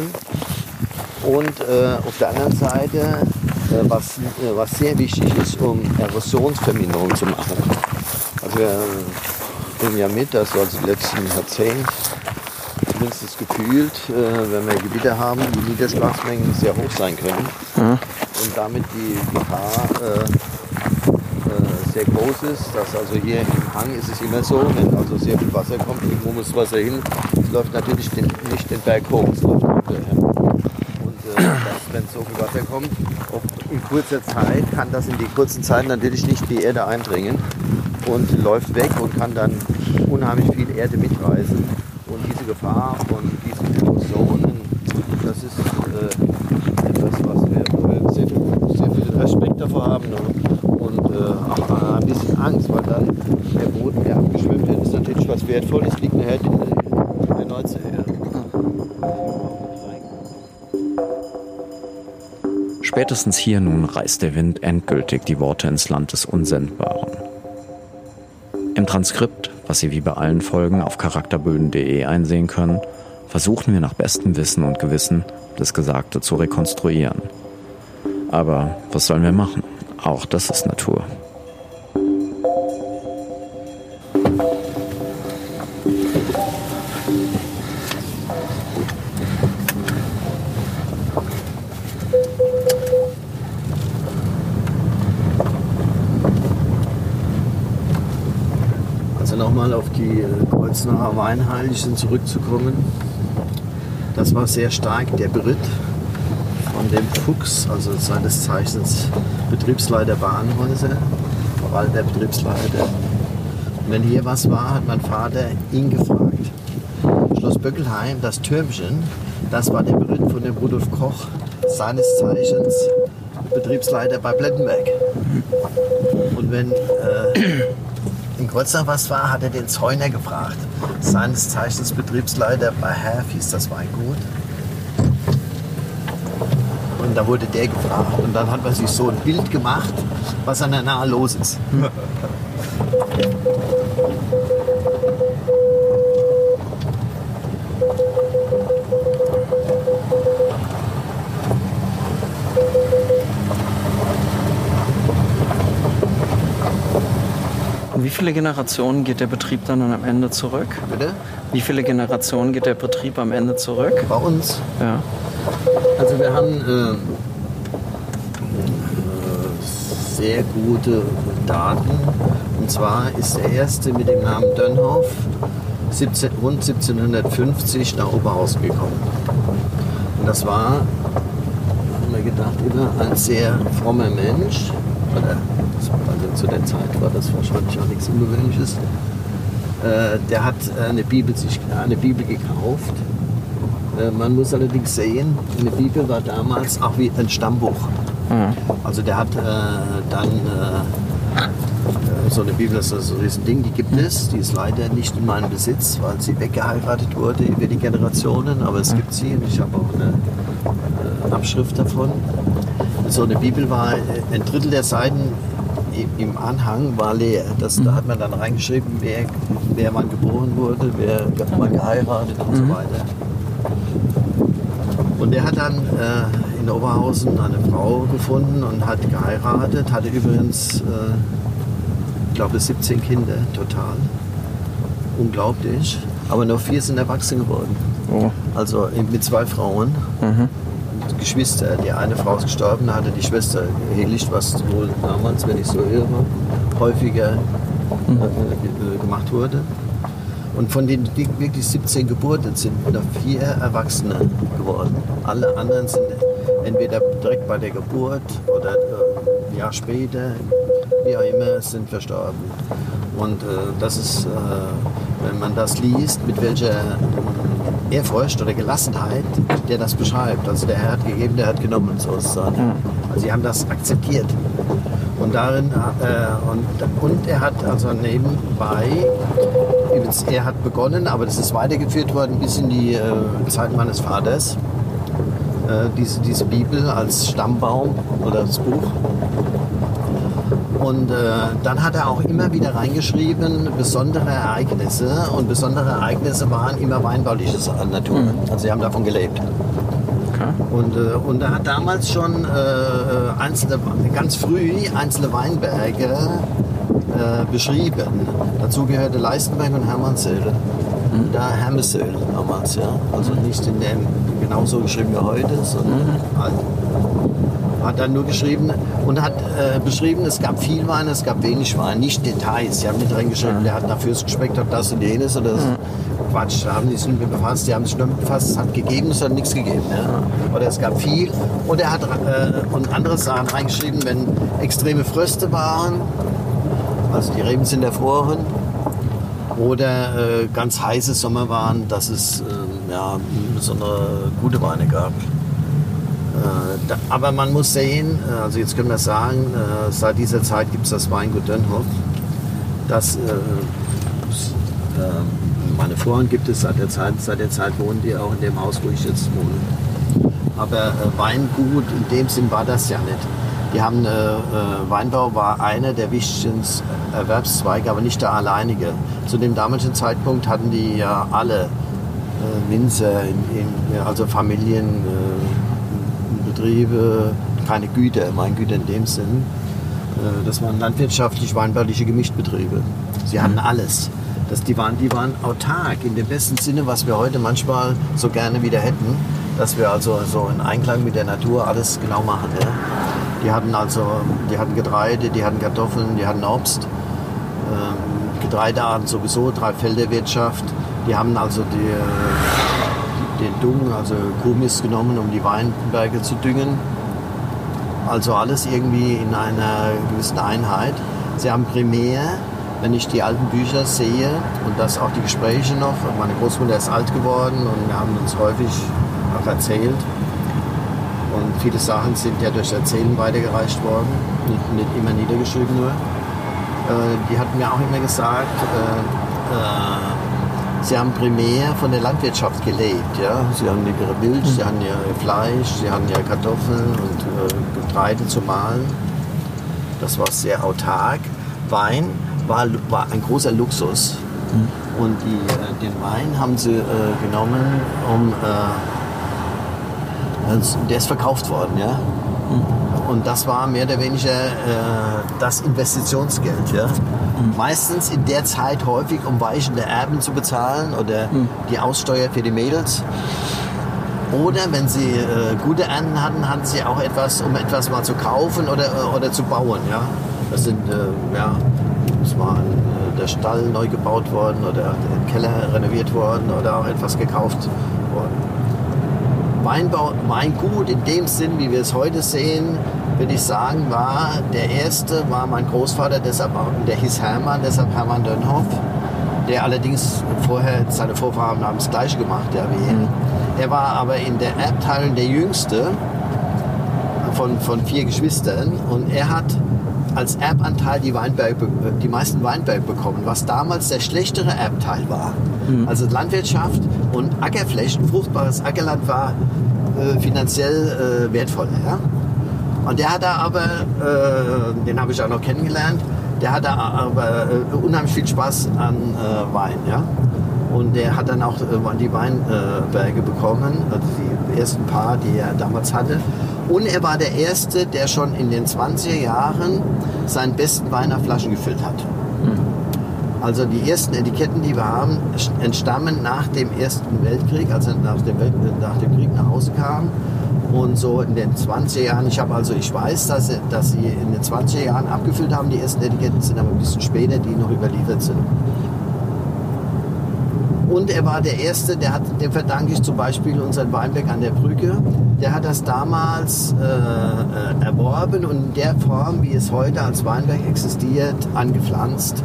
Und äh, auf der anderen Seite, äh, was, äh, was sehr wichtig ist, um Erosionsverminderung zu machen. Wir bringen ja mit, dass also die letzten Jahrzehnte zumindest gefühlt, äh, wenn wir Gebiete haben, die Niederschlagsmengen sehr hoch sein können. Und damit die Gefahr äh, äh, sehr groß ist, dass also hier im Hang ist es immer so, wenn also sehr viel Wasser kommt, irgendwo muss Wasser hin, es läuft natürlich den, nicht den Berg hoch, es läuft runter. Und äh, dass, wenn so viel Wasser kommt, auch in kurzer Zeit kann das in die kurzen Zeiten natürlich nicht die Erde eindringen und läuft weg und kann dann unheimlich viel Erde mitreißen. Und diese Gefahr von diesen Erosionen, das ist äh, etwas, was wir, sehr, viel, sehr viel Respekt davor haben und, und äh, auch ein bisschen Angst, weil dann der Boden, der abgeschwemmt wird, ist natürlich was Wertvolles, liegt nachher in der, der. Ja. Spätestens hier nun reißt der Wind endgültig die Worte ins Land des Unsendbaren. Im Transkript, was Sie wie bei allen Folgen auf charakterböden.de einsehen können, versuchen wir nach bestem Wissen und Gewissen, das Gesagte zu rekonstruieren. Aber was sollen wir machen? Auch das ist Natur. Kreuznacher Weinheiligen zurückzukommen. Das war sehr stark der Beritt von dem Fuchs, also seines Zeichens Betriebsleiter Bahnhäuser, war der Betriebsleiter. Wenn hier was war, hat mein Vater ihn gefragt. Schloss Böckelheim, das Türmchen, das war der Beritt von dem Rudolf Koch, seines Zeichens Betriebsleiter bei Blettenberg. Und wenn äh, in Kreuznach was war, hat er den Zäuner gefragt. Seines Zeichens Betriebsleiter bei Herf hieß das Weingut. Und da wurde der gefragt. Und dann hat man sich so ein Bild gemacht, was an der Nahe los ist. viele Generationen geht der Betrieb dann am Ende zurück? Bitte? Wie viele Generationen geht der Betrieb am Ende zurück? Bei uns. Ja. Also wir haben äh, sehr gute Daten. Und zwar ist der erste mit dem Namen Dönhoff 17, rund 1750 nach Oberhausen gekommen. Und das war, haben wir gedacht, immer ein sehr frommer Mensch. Oder, zu der Zeit war das wahrscheinlich auch nichts Ungewöhnliches. Äh, der hat eine Bibel, sich, eine Bibel gekauft. Äh, Man muss allerdings sehen, eine Bibel war damals auch wie ein Stammbuch. Also der hat äh, dann äh, äh, so eine Bibel, das ist so ein Ding, die gibt es. Die ist leider nicht in meinem Besitz, weil sie weggeheiratet wurde über die Generationen. Aber es gibt sie und ich habe auch eine äh, Abschrift davon. So eine Bibel war, äh, ein Drittel der Seiten im Anhang war leer. Das, Da hat man dann reingeschrieben, wer, wer wann geboren wurde, wer ge- wann geheiratet und so weiter. Und er hat dann äh, in Oberhausen eine Frau gefunden und hat geheiratet, hatte übrigens, äh, ich glaube, 17 Kinder total. Unglaublich. Aber nur vier sind erwachsen geworden. Oh. Also mit zwei Frauen. Und Geschwister. Die eine Frau ist gestorben, da hatte die Schwester Helicht, was wohl damals, wenn ich so irre, häufiger äh, äh, gemacht wurde. Und von den wirklich 17 Geburten sind nur vier Erwachsene geworden. Alle anderen sind entweder direkt bei der Geburt oder äh, ein Jahr später, wie auch immer, sind verstorben. Und äh, das ist, äh, wenn man das liest, mit welcher Ehrfurcht oder Gelassenheit der das beschreibt. Also der Herr hat gegeben, der hat genommen, sozusagen. Also sie haben das akzeptiert. Und darin, äh, und, und er hat also nebenbei, er hat begonnen, aber das ist weitergeführt worden bis in die äh, Zeit meines Vaters. äh, diese, diese Bibel als Stammbaum oder das Buch. Und äh, dann hat er auch immer wieder reingeschrieben, besondere Ereignisse. Und besondere Ereignisse waren immer weinbauliches Natur. Also sie haben davon gelebt. Und, äh, und er hat damals schon äh, einzelne, ganz früh einzelne Weinberge äh, beschrieben. Dazu gehörte Leistenberg und Hermannshöhle. Da Hermeshöhle damals, ja. Also nicht in dem genauso geschrieben wie heute, sondern halt hat dann nur geschrieben und hat äh, beschrieben, es gab viel Wein, es gab wenig Wein, nicht Details. Sie haben nicht reingeschrieben, der hat nach Fürst geschmeckt, hat das und jenes oder das. Quatsch, da haben die sich nicht mit befasst, die haben sich nur mit befasst, es hat gegeben, es hat nichts gegeben. Ja. Oder es gab viel und er hat äh, und andere Sachen reingeschrieben, wenn extreme Fröste waren, also die Reben sind erfroren, oder äh, ganz heiße Sommer waren, dass es äh, ja, besondere gute Weine gab. Äh, da, aber man muss sehen, äh, also jetzt können wir sagen, äh, seit dieser Zeit gibt es das Weingut Dönhoff. Das, meine Vorhand gibt es seit der Zeit, seit der Zeit wohnen die auch in dem Haus, wo ich jetzt wohne. Aber Weingut in dem Sinn war das ja nicht. Die haben, äh, Weinbau war einer der wichtigsten Erwerbszweige, aber nicht der alleinige. Zu dem damaligen Zeitpunkt hatten die ja alle äh, Winzer, in, in, also Familien, äh, Betriebe, keine Güter, Weingüter in dem Sinn. Äh, das waren landwirtschaftlich-weinbauliche Gemischtbetriebe. Sie hatten alles. Das, die, waren, die waren autark in dem besten Sinne, was wir heute manchmal so gerne wieder hätten, dass wir also so in Einklang mit der Natur alles genau machen. Ja? Die hatten also, die hatten Getreide, die hatten Kartoffeln, die hatten Obst, ähm, Getreidearten sowieso, Dreifelderwirtschaft. Die haben also die, äh, den Dung, also Kuhmist genommen, um die Weinberge zu düngen. Also alles irgendwie in einer gewissen Einheit. Sie haben primär, wenn ich die alten Bücher sehe und das auch die Gespräche noch, meine Großmutter ist alt geworden und wir haben uns häufig auch erzählt. Und viele Sachen sind ja durch Erzählen weitergereicht worden, nicht, nicht immer niedergeschrieben nur. Äh, die hatten mir auch immer gesagt, äh, äh, sie haben primär von der Landwirtschaft gelebt. Ja? Sie haben ihre Milch, sie haben ihr Fleisch, sie haben ihre Kartoffeln und äh, Getreide zu mahlen. Das war sehr autark. Wein war, war ein großer Luxus. Und die, äh, den Wein haben sie äh, genommen, um äh, also der ist verkauft worden, ja. Und das war mehr oder weniger äh, das Investitionsgeld, ja. Meistens in der Zeit häufig, um weichende Erben zu bezahlen oder die Aussteuer für die Mädels. Oder wenn sie äh, gute Ernten hatten, hatten sie auch etwas, um etwas mal zu kaufen oder, äh, oder zu bauen, ja. Das sind, äh, ja, es war äh, der Stall neu gebaut worden oder der Keller renoviert worden oder auch etwas gekauft worden. Weinbau, Weingut in dem Sinn, wie wir es heute sehen, würde ich sagen, war der erste, war mein Großvater, deshalb auch, der hieß Hermann, deshalb Hermann Dönhoff, der allerdings vorher, seine Vorfahren haben das Gleiche gemacht, ja, wie er. Er war aber in der Erbteilung der Jüngste von, von vier Geschwistern und er hat als Erbanteil die, Weinberg, die meisten Weinberg bekommen, was damals der schlechtere Erbteil war. Also Landwirtschaft und Ackerflächen, fruchtbares Ackerland war äh, finanziell äh, wertvoller. Ja? Und der hat da aber, äh, den habe ich auch noch kennengelernt, der hat da aber äh, unheimlich viel Spaß an äh, Wein. Ja? Und der hat dann auch äh, die Weinberge bekommen, also die ersten paar, die er damals hatte. Und er war der Erste, der schon in den 20er Jahren seinen besten Wein nach Flaschen gefüllt hat. Also die ersten Etiketten, die wir haben, entstammen nach dem Ersten Weltkrieg, als er nach dem, Welt, nach dem Krieg nach Hause kam. Und so in den 20er Jahren, ich habe also, ich weiß, dass, sie- dass sie in den 20er Jahren abgefüllt haben, die ersten Etiketten sind aber ein bisschen später, die noch überliefert sind. Und er war der Erste, der hat, dem verdanke ich zum Beispiel unseren Weinberg an der Brücke. Der hat das damals äh, äh, erworben und in der Form, wie es heute als Weinberg existiert, angepflanzt.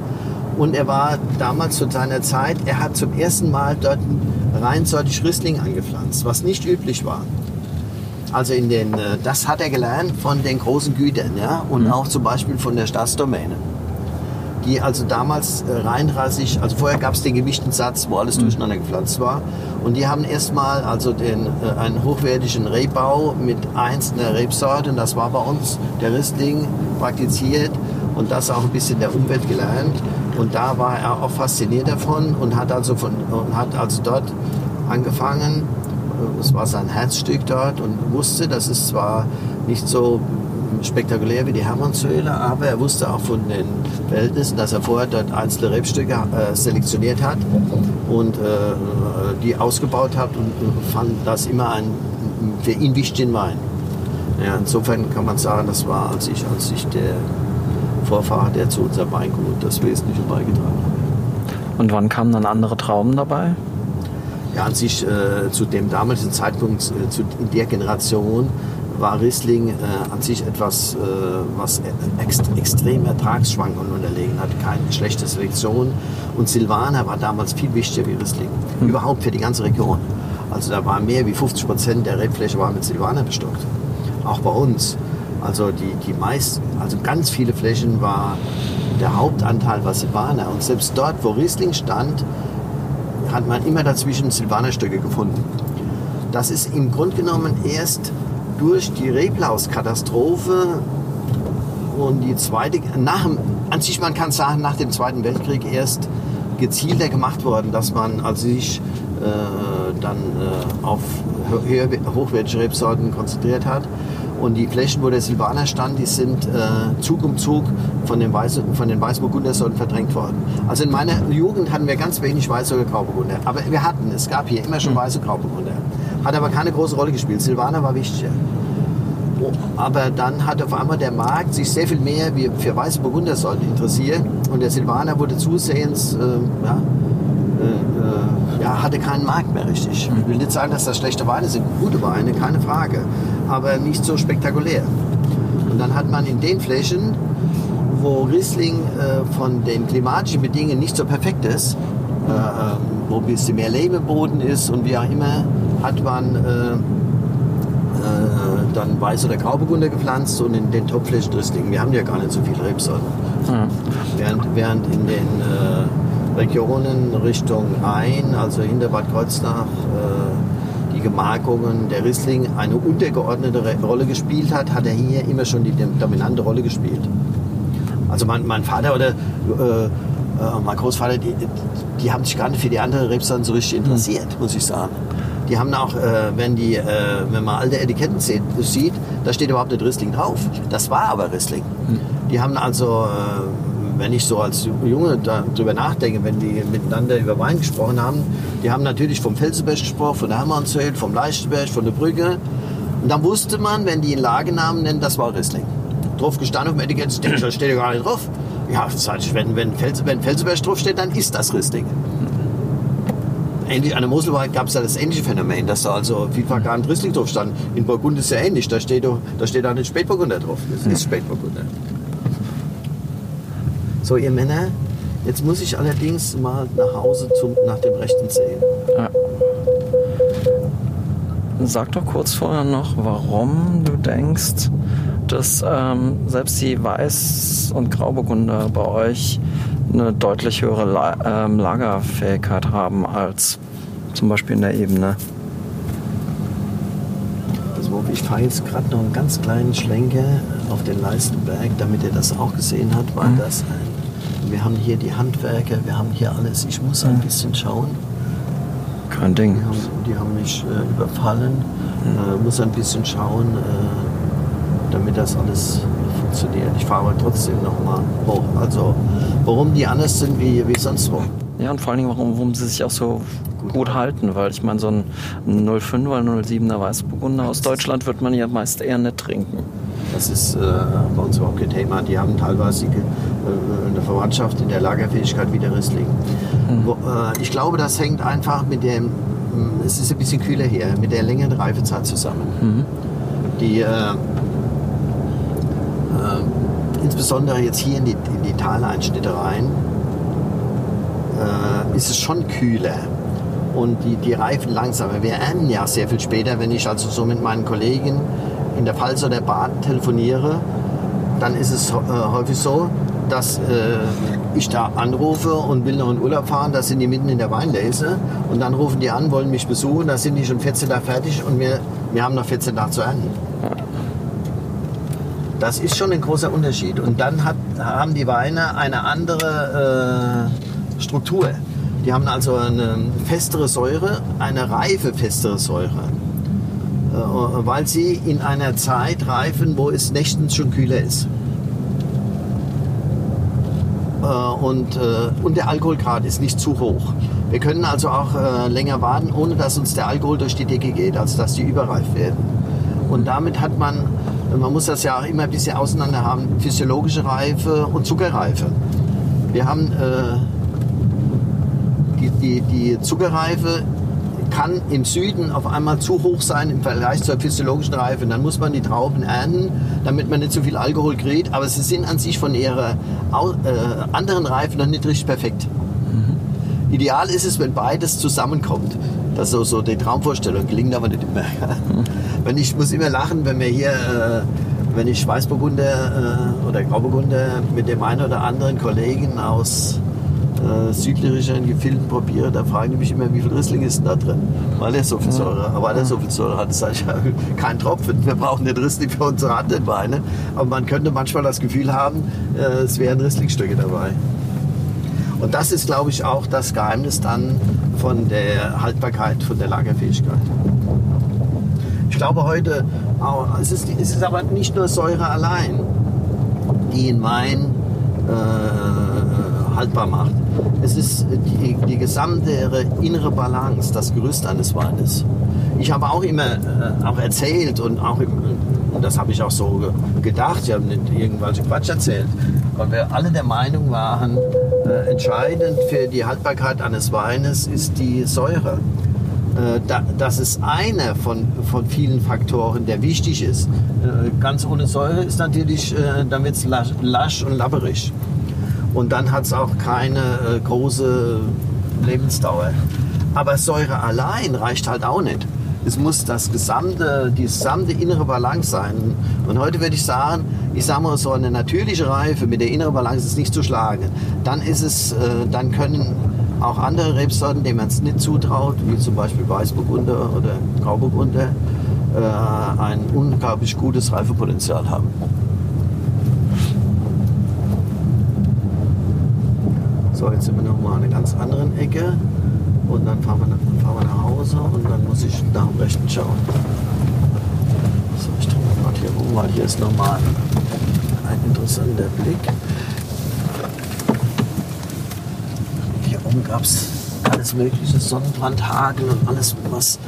Und er war damals zu seiner Zeit, er hat zum ersten Mal dort reinsortig Riesling angepflanzt, was nicht üblich war. Also in den, äh, das hat er gelernt von den großen Gütern, ja, und auch zum Beispiel von der Staatsdomäne die also damals äh, reinrassig, also vorher gab es den gemischten Satz, wo alles durcheinander gepflanzt war. Und die haben erstmal also den, äh, einen hochwertigen Rebbau mit einzelner Rebsorte, und das war bei uns der Riesling praktiziert und das auch ein bisschen der Umwelt gelernt. Und da war er auch fasziniert davon und hat also, von, und hat also dort angefangen, es war sein Herzstück dort und wusste, das ist zwar nicht so spektakulär wie die Hermannshöhle, aber er wusste auch von den Verhältnissen, dass er vorher dort einzelne Rebstücke äh, selektioniert hat und äh, die ausgebaut hat und äh, fand das immer ein für ihn wichtigen Wein. Ja, insofern kann man sagen, das war als ich, als ich der Vorfahre, der zu unserem Weingut das Wesentliche beigetragen hat. Und wann kamen dann andere Trauben dabei? Ja, an sich äh, zu dem damaligen Zeitpunkt, äh, zu, in der Generation, war Riesling äh, an sich etwas, äh, was ext extrem Ertragsschwankungen unterlegen hat, keine schlechte Selektion. Und Silvaner war damals viel wichtiger wie Riesling, Hm. überhaupt für die ganze Region. Also da war mehr wie 50 Prozent der Rebfläche war mit Silvaner bestockt, auch bei uns. Also die, die meisten, also ganz viele Flächen war der Hauptanteil war Silvaner. Und selbst dort, wo Riesling stand, hat man immer dazwischen Silvanerstücke gefunden. Das ist im Grunde genommen erst durch die Reblauskatastrophe und die zweite, nach, an sich man kann sagen, nach dem Zweiten Weltkrieg erst gezielter gemacht worden, dass man also sich äh, dann äh, auf hochwertige Rebsorten konzentriert hat. Und die Flächen, wo der Silvaner stand, die sind äh, Zug um Zug von den, Weiß, von den Weißburgundersorten verdrängt worden. Also in meiner Jugend hatten wir ganz wenig Weiße oder Grauburgunder. Aber wir hatten, es gab hier immer schon weiße Grauburgunder. Hat aber keine große Rolle gespielt. Silvaner war wichtiger. Aber dann hat auf einmal der Markt sich sehr viel mehr für weiße Burgundersorten interessiert und der Silvaner wurde zusehends, äh, ja, äh, äh, ja, hatte keinen Markt mehr richtig. Ich will nicht sagen, dass das schlechte Weine sind, gute Weine, keine Frage, aber nicht so spektakulär. Und dann hat man in den Flächen, wo Riesling äh, von den klimatischen Bedingungen nicht so perfekt ist, äh, ähm, wo ein bisschen mehr Lehm im Boden ist und wie auch immer, hat man äh, äh, dann Weiß- oder Grauburgunder gepflanzt und in den Topflächen Riesling. Wir haben ja gar nicht so viele Rebsorten. Während, während in den äh, Regionen Richtung Rhein, also hinter Bad Kreuznach, äh, die Gemarkungen der Riesling eine untergeordnete Rolle gespielt hat, hat er hier immer schon die dom- dominante Rolle gespielt. Also mein, mein Vater oder äh, äh, mein Großvater, die, die haben sich gar nicht für die anderen Rebsorten so richtig interessiert, muss ich sagen. Die haben auch, äh, wenn, die, äh, wenn man alte Etiketten sieht, sieht, da steht überhaupt nicht Riesling drauf. Das war aber Riesling. Die haben also, äh, wenn ich so als Junge darüber nachdenke, wenn die miteinander über Wein gesprochen haben, die haben natürlich vom Felsenberg gesprochen, von der Hermannshöhe, vom Leichtenberg, von der Brücke. Und dann wusste man, wenn die einen Lagenamen nennen, das war Riesling. Drauf gestanden auf dem Etikett, steht, steht ja gar nicht drauf. Ja, das heißt, wenn, wenn, Fels, wenn Felsenberg drauf steht, dann ist das Riesling. Ähnlich, an der Moselweide gab es ja das ähnliche Phänomen, dass da also vielfach gar nicht Riesling drauf stand. In Burgund ist ja ähnlich, da steht, da steht auch nicht Spätburgunder drauf. Das ist Spätburgunder. So, ihr Männer, jetzt muss ich allerdings mal nach Hause zum, nach dem rechten sehen. Sag doch kurz vorher noch, warum du denkst, dass ähm, selbst die Weiß- und Grauburgunder bei euch eine deutlich höhere La ähm, Lagerfähigkeit haben als zum Beispiel in der Ebene. Also ich fahre jetzt gerade noch einen ganz kleinen Schlenker auf den Leistenberg, damit ihr das auch gesehen habt, weil das ein, wir haben hier die Handwerker, wir haben hier alles. Ich muss ein bisschen schauen. Kein Ding. Die haben, die haben mich äh, überfallen. Äh, muss ein bisschen schauen, äh, damit das alles funktioniert. Ich fahre aber trotzdem noch mal hoch. Also warum die anders sind wie, wie sonst wo. Ja, und vor allen Dingen, warum, warum sie sich auch so gut, halten, weil ich meine, so ein 05er, 07er Weißburgunder aus Deutschland wird man ja meist eher nicht trinken. Das ist äh, bei uns überhaupt kein Thema. Die haben teilweise äh, eine Verwandtschaft in der Lagerfähigkeit wie der Riesling. Wo, äh, ich glaube, das hängt einfach mit dem, mh, es ist ein bisschen kühler hier, mit der längeren Reifezeit zusammen. Die, äh, äh, insbesondere jetzt hier in die, in die Taleinschnitte rein, äh, ist es schon kühler. Und die, die reifen langsamer. Wir ernten ja sehr viel später, wenn ich also so mit meinen Kollegen in der Pfalz oder Baden telefoniere, dann ist es äh, häufig so, dass äh, ich da anrufe und will noch in Urlaub fahren, da sind die mitten in der Weinlese und dann rufen die an, wollen mich besuchen, da sind die schon 14 Tage fertig und wir, wir haben noch 14 Tage zu ernten. Das ist schon ein großer Unterschied. Und dann hat, haben die Weine eine andere äh, Struktur. Die haben also eine festere Säure, eine reife festere Säure. Äh, weil sie in einer Zeit reifen, wo es nächtens schon kühler ist. Äh, und, äh, und der Alkoholgrad ist nicht zu hoch. Wir können also auch länger warten, ohne dass uns der Alkohol durch die Decke geht, also dass die überreif werden. Und damit hat man, man muss das ja auch immer ein bisschen auseinander haben, physiologische Reife und Zuckerreife. Wir haben die, die, die Zuckerreife kann im Süden auf einmal zu hoch sein im Vergleich zur physiologischen Reife. Dann muss man die Trauben ernten, damit man nicht so viel Alkohol kriegt. Aber sie sind an sich von ihrer äh, anderen Reife noch nicht richtig perfekt. Ideal ist es, wenn beides zusammenkommt. Das ist so, so die Traumvorstellung, gelingt aber nicht immer. wenn ich muss immer lachen, wenn wir hier, äh, wenn ich Weißburgunder äh, oder Grauburgunder mit dem einen oder anderen Kollegen aus äh, südlicheren Gefilden probiere, da fragen die mich immer, wie viel Riesling ist denn da drin? Weil er so viel Säure, weil er so viel Säure hat, sage ich, ja, kein Tropfen. Wir brauchen den Riesling für unsere anderen Weine. Aber man könnte manchmal das Gefühl haben, äh, es wären Rieslingstücke dabei. Und das ist, glaube ich, auch das Geheimnis dann von der Haltbarkeit, von der Lagerfähigkeit. Ich glaube heute, es, ist, es ist aber nicht nur Säure allein, die in Wein äh, haltbar macht. Es ist die, die gesamte innere Balance, das Gerüst eines Weines. Ich habe auch immer äh, auch erzählt und auch und das habe ich auch so ge- gedacht, ich habe nicht irgendwelche Quatsch erzählt, weil wir alle der Meinung waren, äh, entscheidend für die Haltbarkeit eines Weines ist die Säure. Äh, da, das ist einer von, von vielen Faktoren, der wichtig ist. Äh, ganz ohne Säure ist natürlich, äh, dann wird es lasch, lasch und labberig. Und dann hat es auch keine äh, große Lebensdauer. Aber Säure allein reicht halt auch nicht. Es muss das gesamte, die gesamte innere Balance sein. Und heute würde ich sagen, ich sage mal so eine natürliche Reife mit der inneren Balance ist nicht zu schlagen. Dann ist es, äh, dann können auch andere Rebsorten, denen man es nicht zutraut, wie zum Beispiel Weißburgunder oder Grauburgunder, äh, ein unglaublich gutes Reifepotenzial haben. Jetzt sind wir noch mal an einer ganz anderen Ecke und dann fahren wir, dann fahren wir nach Hause und dann muss ich nach dem Rechten schauen. So, ich drehe mal hier rum, weil hier ist nochmal ein interessanter Blick. Hier oben gab es alles mögliche, Sonnenbrandhaken und alles, was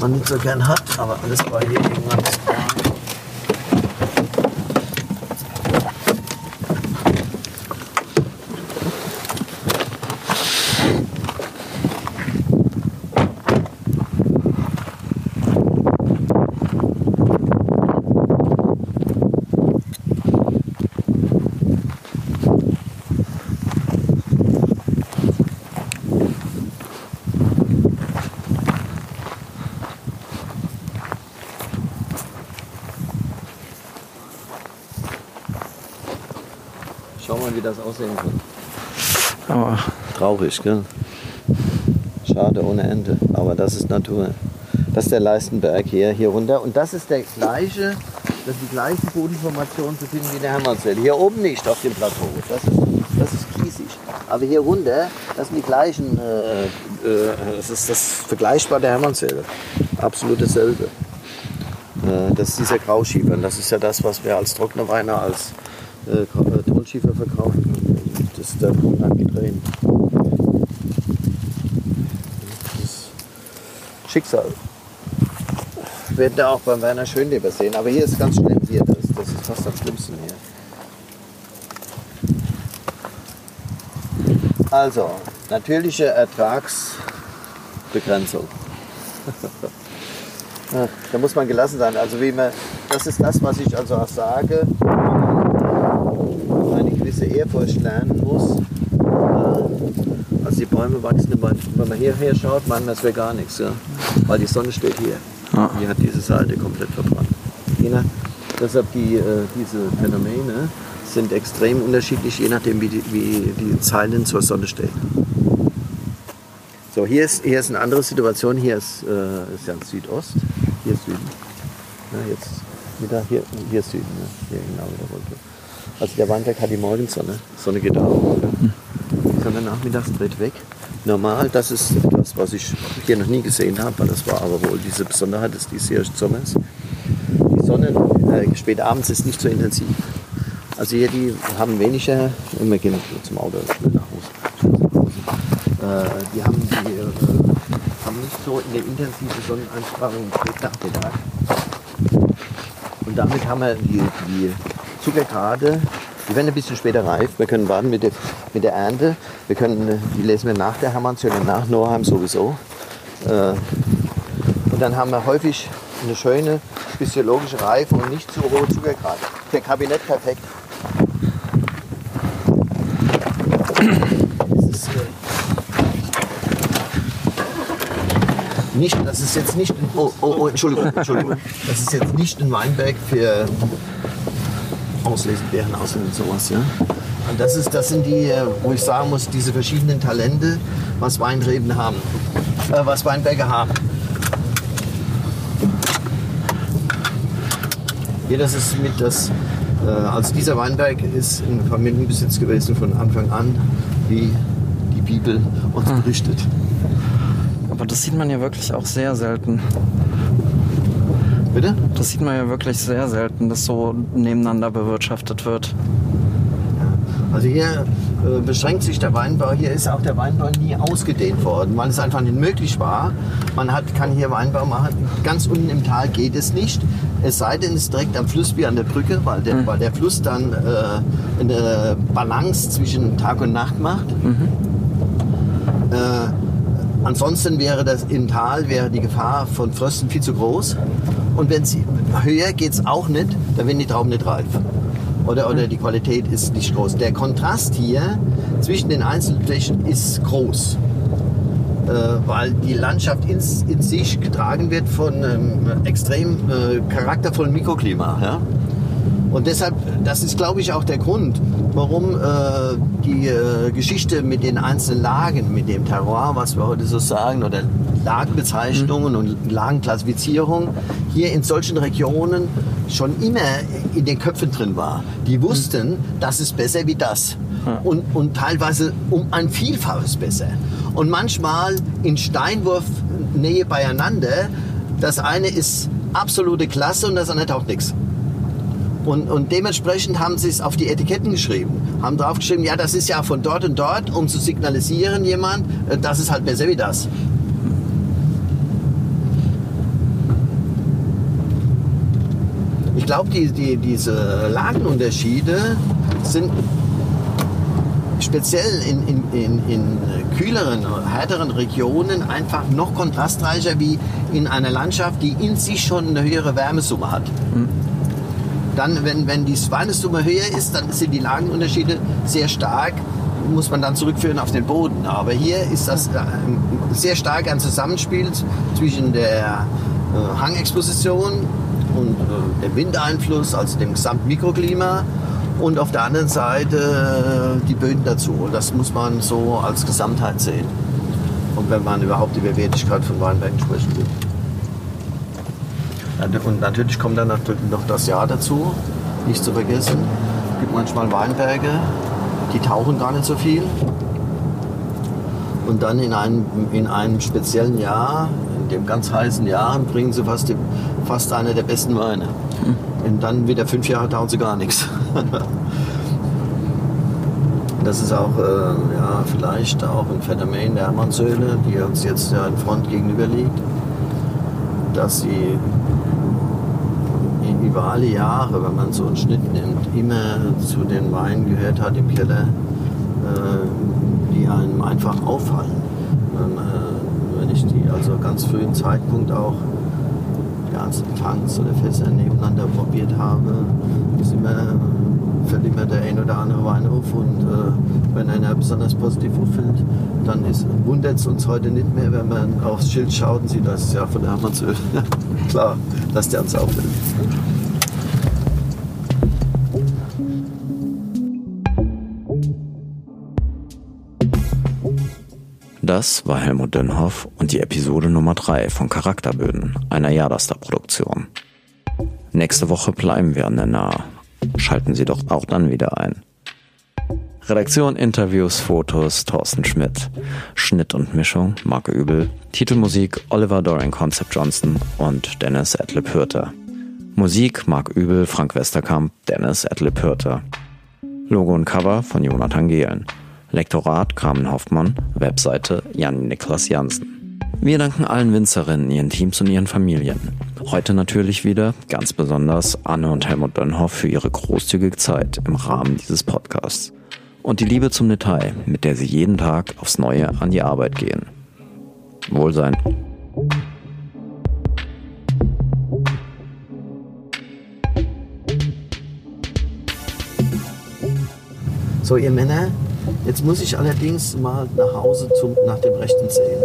man nicht so gern hat, aber alles war hier irgendwann Schau mal, wie das aussehen kann. Aber Traurig, gell? Schade ohne Ende. Aber das ist Natur. Das ist der Leistenberg hier, hier runter. Und das ist der gleiche, das ist die gleiche Bodenformation zu finden wie der Hermannswelle. Hier oben nicht auf dem Plateau. Das ist, das ist kiesig. Aber hier runter, das sind die gleichen, äh, äh, das ist das vergleichbar der Hermannswelle. Absolut dasselbe. Äh, das ist dieser Grauschiefer. Und das ist ja das, was wir als Trocknerweiner als Tonschiefer verkaufen. Das ist der Punkt angedreht. Das ist Schicksal. Werden wir auch beim Werner Schönleber sehen. Aber hier ist ganz schlimm. Hier, das, das ist fast am schlimmsten hier. Also, natürliche Ertragsbegrenzung. Da muss man gelassen sein. Also wie man, das ist das, was ich also auch sage, Ehrfurcht lernen muss. Äh, Also die Bäume wachsen immer, wenn man hierher schaut, meint man, es wäre gar nichts, ja? weil die Sonne steht hier. Ja. Hier hat diese Seite komplett verbrannt. Ina, deshalb die, äh, diese Phänomene sind extrem unterschiedlich, je nachdem, wie die, wie die Zeilen zur Sonne stehen. So, hier ist, hier ist eine andere Situation. Hier ist, äh, ist ja Südost, hier ist Süden. Ja, jetzt wieder hier, hier ist Süden, ne? hier genau wieder Wolke. Also der Weinberg hat die Morgensonne, Sonne geht auf. Oder? Die Sonne nachmittags dreht weg. Normal, das ist etwas, was ich hier noch nie gesehen habe, weil das war aber wohl diese Besonderheit des diesjährigen Sommers. Die Sonne äh, spät abends ist nicht so intensiv. Also hier, die haben weniger, wir gehen zum Auto nach Hause. Äh, die haben, die, äh, haben nicht so eine intensive Sonneneinstrahlung im Spätnachmittag. Und damit haben wir die, die Zuckergrade, die werden ein bisschen später reif. Wir können warten mit der, mit der Ernte. Wir können, die lesen wir nach der Hermannshöhle, nach Norheim sowieso. Äh, und dann haben wir häufig eine schöne physiologische Reife und nicht zu hohe Zuckergrade. Für Kabinett perfekt. Äh, nicht, das ist jetzt nicht, oh, oh, oh, Entschuldigung, Entschuldigung. Das ist jetzt nicht ein Weinberg für Auslesen, Beeren auslesen und sowas, ja. Und das, ist, das sind die, äh, wo ich sagen muss, diese verschiedenen Talente, was Weinreben haben, äh, was Weinberge haben. Hier, das ist mit das, äh, also dieser Weinberg ist in Familienbesitz gewesen von Anfang an, wie die Bibel uns berichtet. Aber das sieht man ja wirklich auch sehr selten. Bitte? Das sieht man ja wirklich sehr selten, dass so nebeneinander bewirtschaftet wird. Also hier äh, beschränkt sich der Weinbau, hier ist auch der Weinbau nie ausgedehnt worden, weil es einfach nicht möglich war. Man hat, kann hier Weinbau machen, ganz unten im Tal geht es nicht. Es sei denn, es ist direkt am Fluss wie an der Brücke, weil der, weil der Fluss dann äh, eine Balance zwischen Tag und Nacht macht. Äh, ansonsten wäre das im Tal wäre die Gefahr von Frösten viel zu groß. Und wenn es höher geht es auch nicht, dann werden die Trauben nicht reif. Oder, oder die Qualität ist nicht groß. Der Kontrast hier zwischen den Einzelflächen ist groß. Äh, weil die Landschaft in, in sich getragen wird von einem extrem äh, charaktervollen Mikroklima. Ja? Und deshalb, das ist glaube ich auch der Grund, warum äh, die äh, Geschichte mit den einzelnen Lagen, mit dem Terroir, was wir heute so sagen, oder Lagenbezeichnungen und Lagenklassifizierung hier in solchen Regionen schon immer in den Köpfen drin war. Die wussten, das ist besser wie das. Und, und teilweise um ein Vielfaches besser. Und manchmal in Steinwurfnähe beieinander. Das eine ist absolute Klasse und das andere taugt nichts. Und, und dementsprechend haben sie es auf die Etiketten geschrieben. Haben draufgeschrieben, ja, das ist ja von dort und dort, um zu signalisieren jemand, äh, das ist halt besser wie das. Ich glaube, die, die, diese Lagenunterschiede sind speziell in, in, in, in kühleren, härteren Regionen einfach noch kontrastreicher wie in einer Landschaft, die in sich schon eine höhere Wärmesumme hat. Dann, wenn, wenn die Wärmesumme höher ist, dann sind die Lagenunterschiede sehr stark, muss man dann zurückführen auf den Boden. Aber hier ist das äh, sehr stark ein Zusammenspiel zwischen der äh, Hangexposition dem Windeinfluss, also dem gesamten Mikroklima und auf der anderen Seite äh, die Böden dazu. Und das muss man so als Gesamtheit sehen. Und wenn man überhaupt über Wertigkeit von Weinbergen sprechen will. Und natürlich kommt dann natürlich noch das Jahr dazu, nicht zu vergessen. Es gibt manchmal Weinberge, die tauchen gar nicht so viel. Und dann in einem, in einem speziellen Jahr, in dem ganz heißen Jahr, bringen sie fast, die, fast eine der besten Weine. Und dann wieder fünf Jahre tauchen sie gar nichts. Das ist auch äh, ja, vielleicht auch ein Phänomen der Hermannshöhle, die uns jetzt ja in Front gegenüber liegt, dass sie über alle Jahre, wenn man so einen Schnitt nimmt, immer zu den Weinen gehört hat im Keller, äh, die einem einfach auffallen. Wenn, äh, wenn ich die also ganz frühen Zeitpunkt auch die einzelnen Tanks oder Fässer nebeneinander probiert habe, ist immer, fällt immer der ein oder andere Wein auf und äh, wenn einer besonders positiv auffällt, dann wundert es uns heute nicht mehr, wenn man aufs Schild schaut und sieht, das ist ja von der Hermannshöhle. Klar, dass der uns auffällt. Das war Helmut Dönhoff und die Episode Nummer 3 von Charakterböden, einer Jadasta-Produktion. Nächste Woche bleiben wir an der Nahe. Schalten Sie doch auch dann wieder ein. Redaktion, Interviews, Fotos, Thorsten Schmidt. Schnitt und Mischung, Marc Übel. Titelmusik, Oliver Dorian Concept Johnson und Dennis Adlib Hürter. Musik, Marc Übel, Frank Westerkamp, Dennis Adlib Hürter. Logo und Cover von Jonathan Gehlen. Lektorat Carmen Hoffmann, Webseite Jan Niklas Jansen. Wir danken allen Winzerinnen, ihren Teams und ihren Familien. Heute natürlich wieder ganz besonders Anne und Helmut Dönhoff für ihre großzügige Zeit im Rahmen dieses Podcasts und die Liebe zum Detail, mit der sie jeden Tag aufs Neue an die Arbeit gehen. Wohlsein. So, ihr Männer, jetzt muss ich allerdings mal nach Hause zum, nach dem rechten Zählen.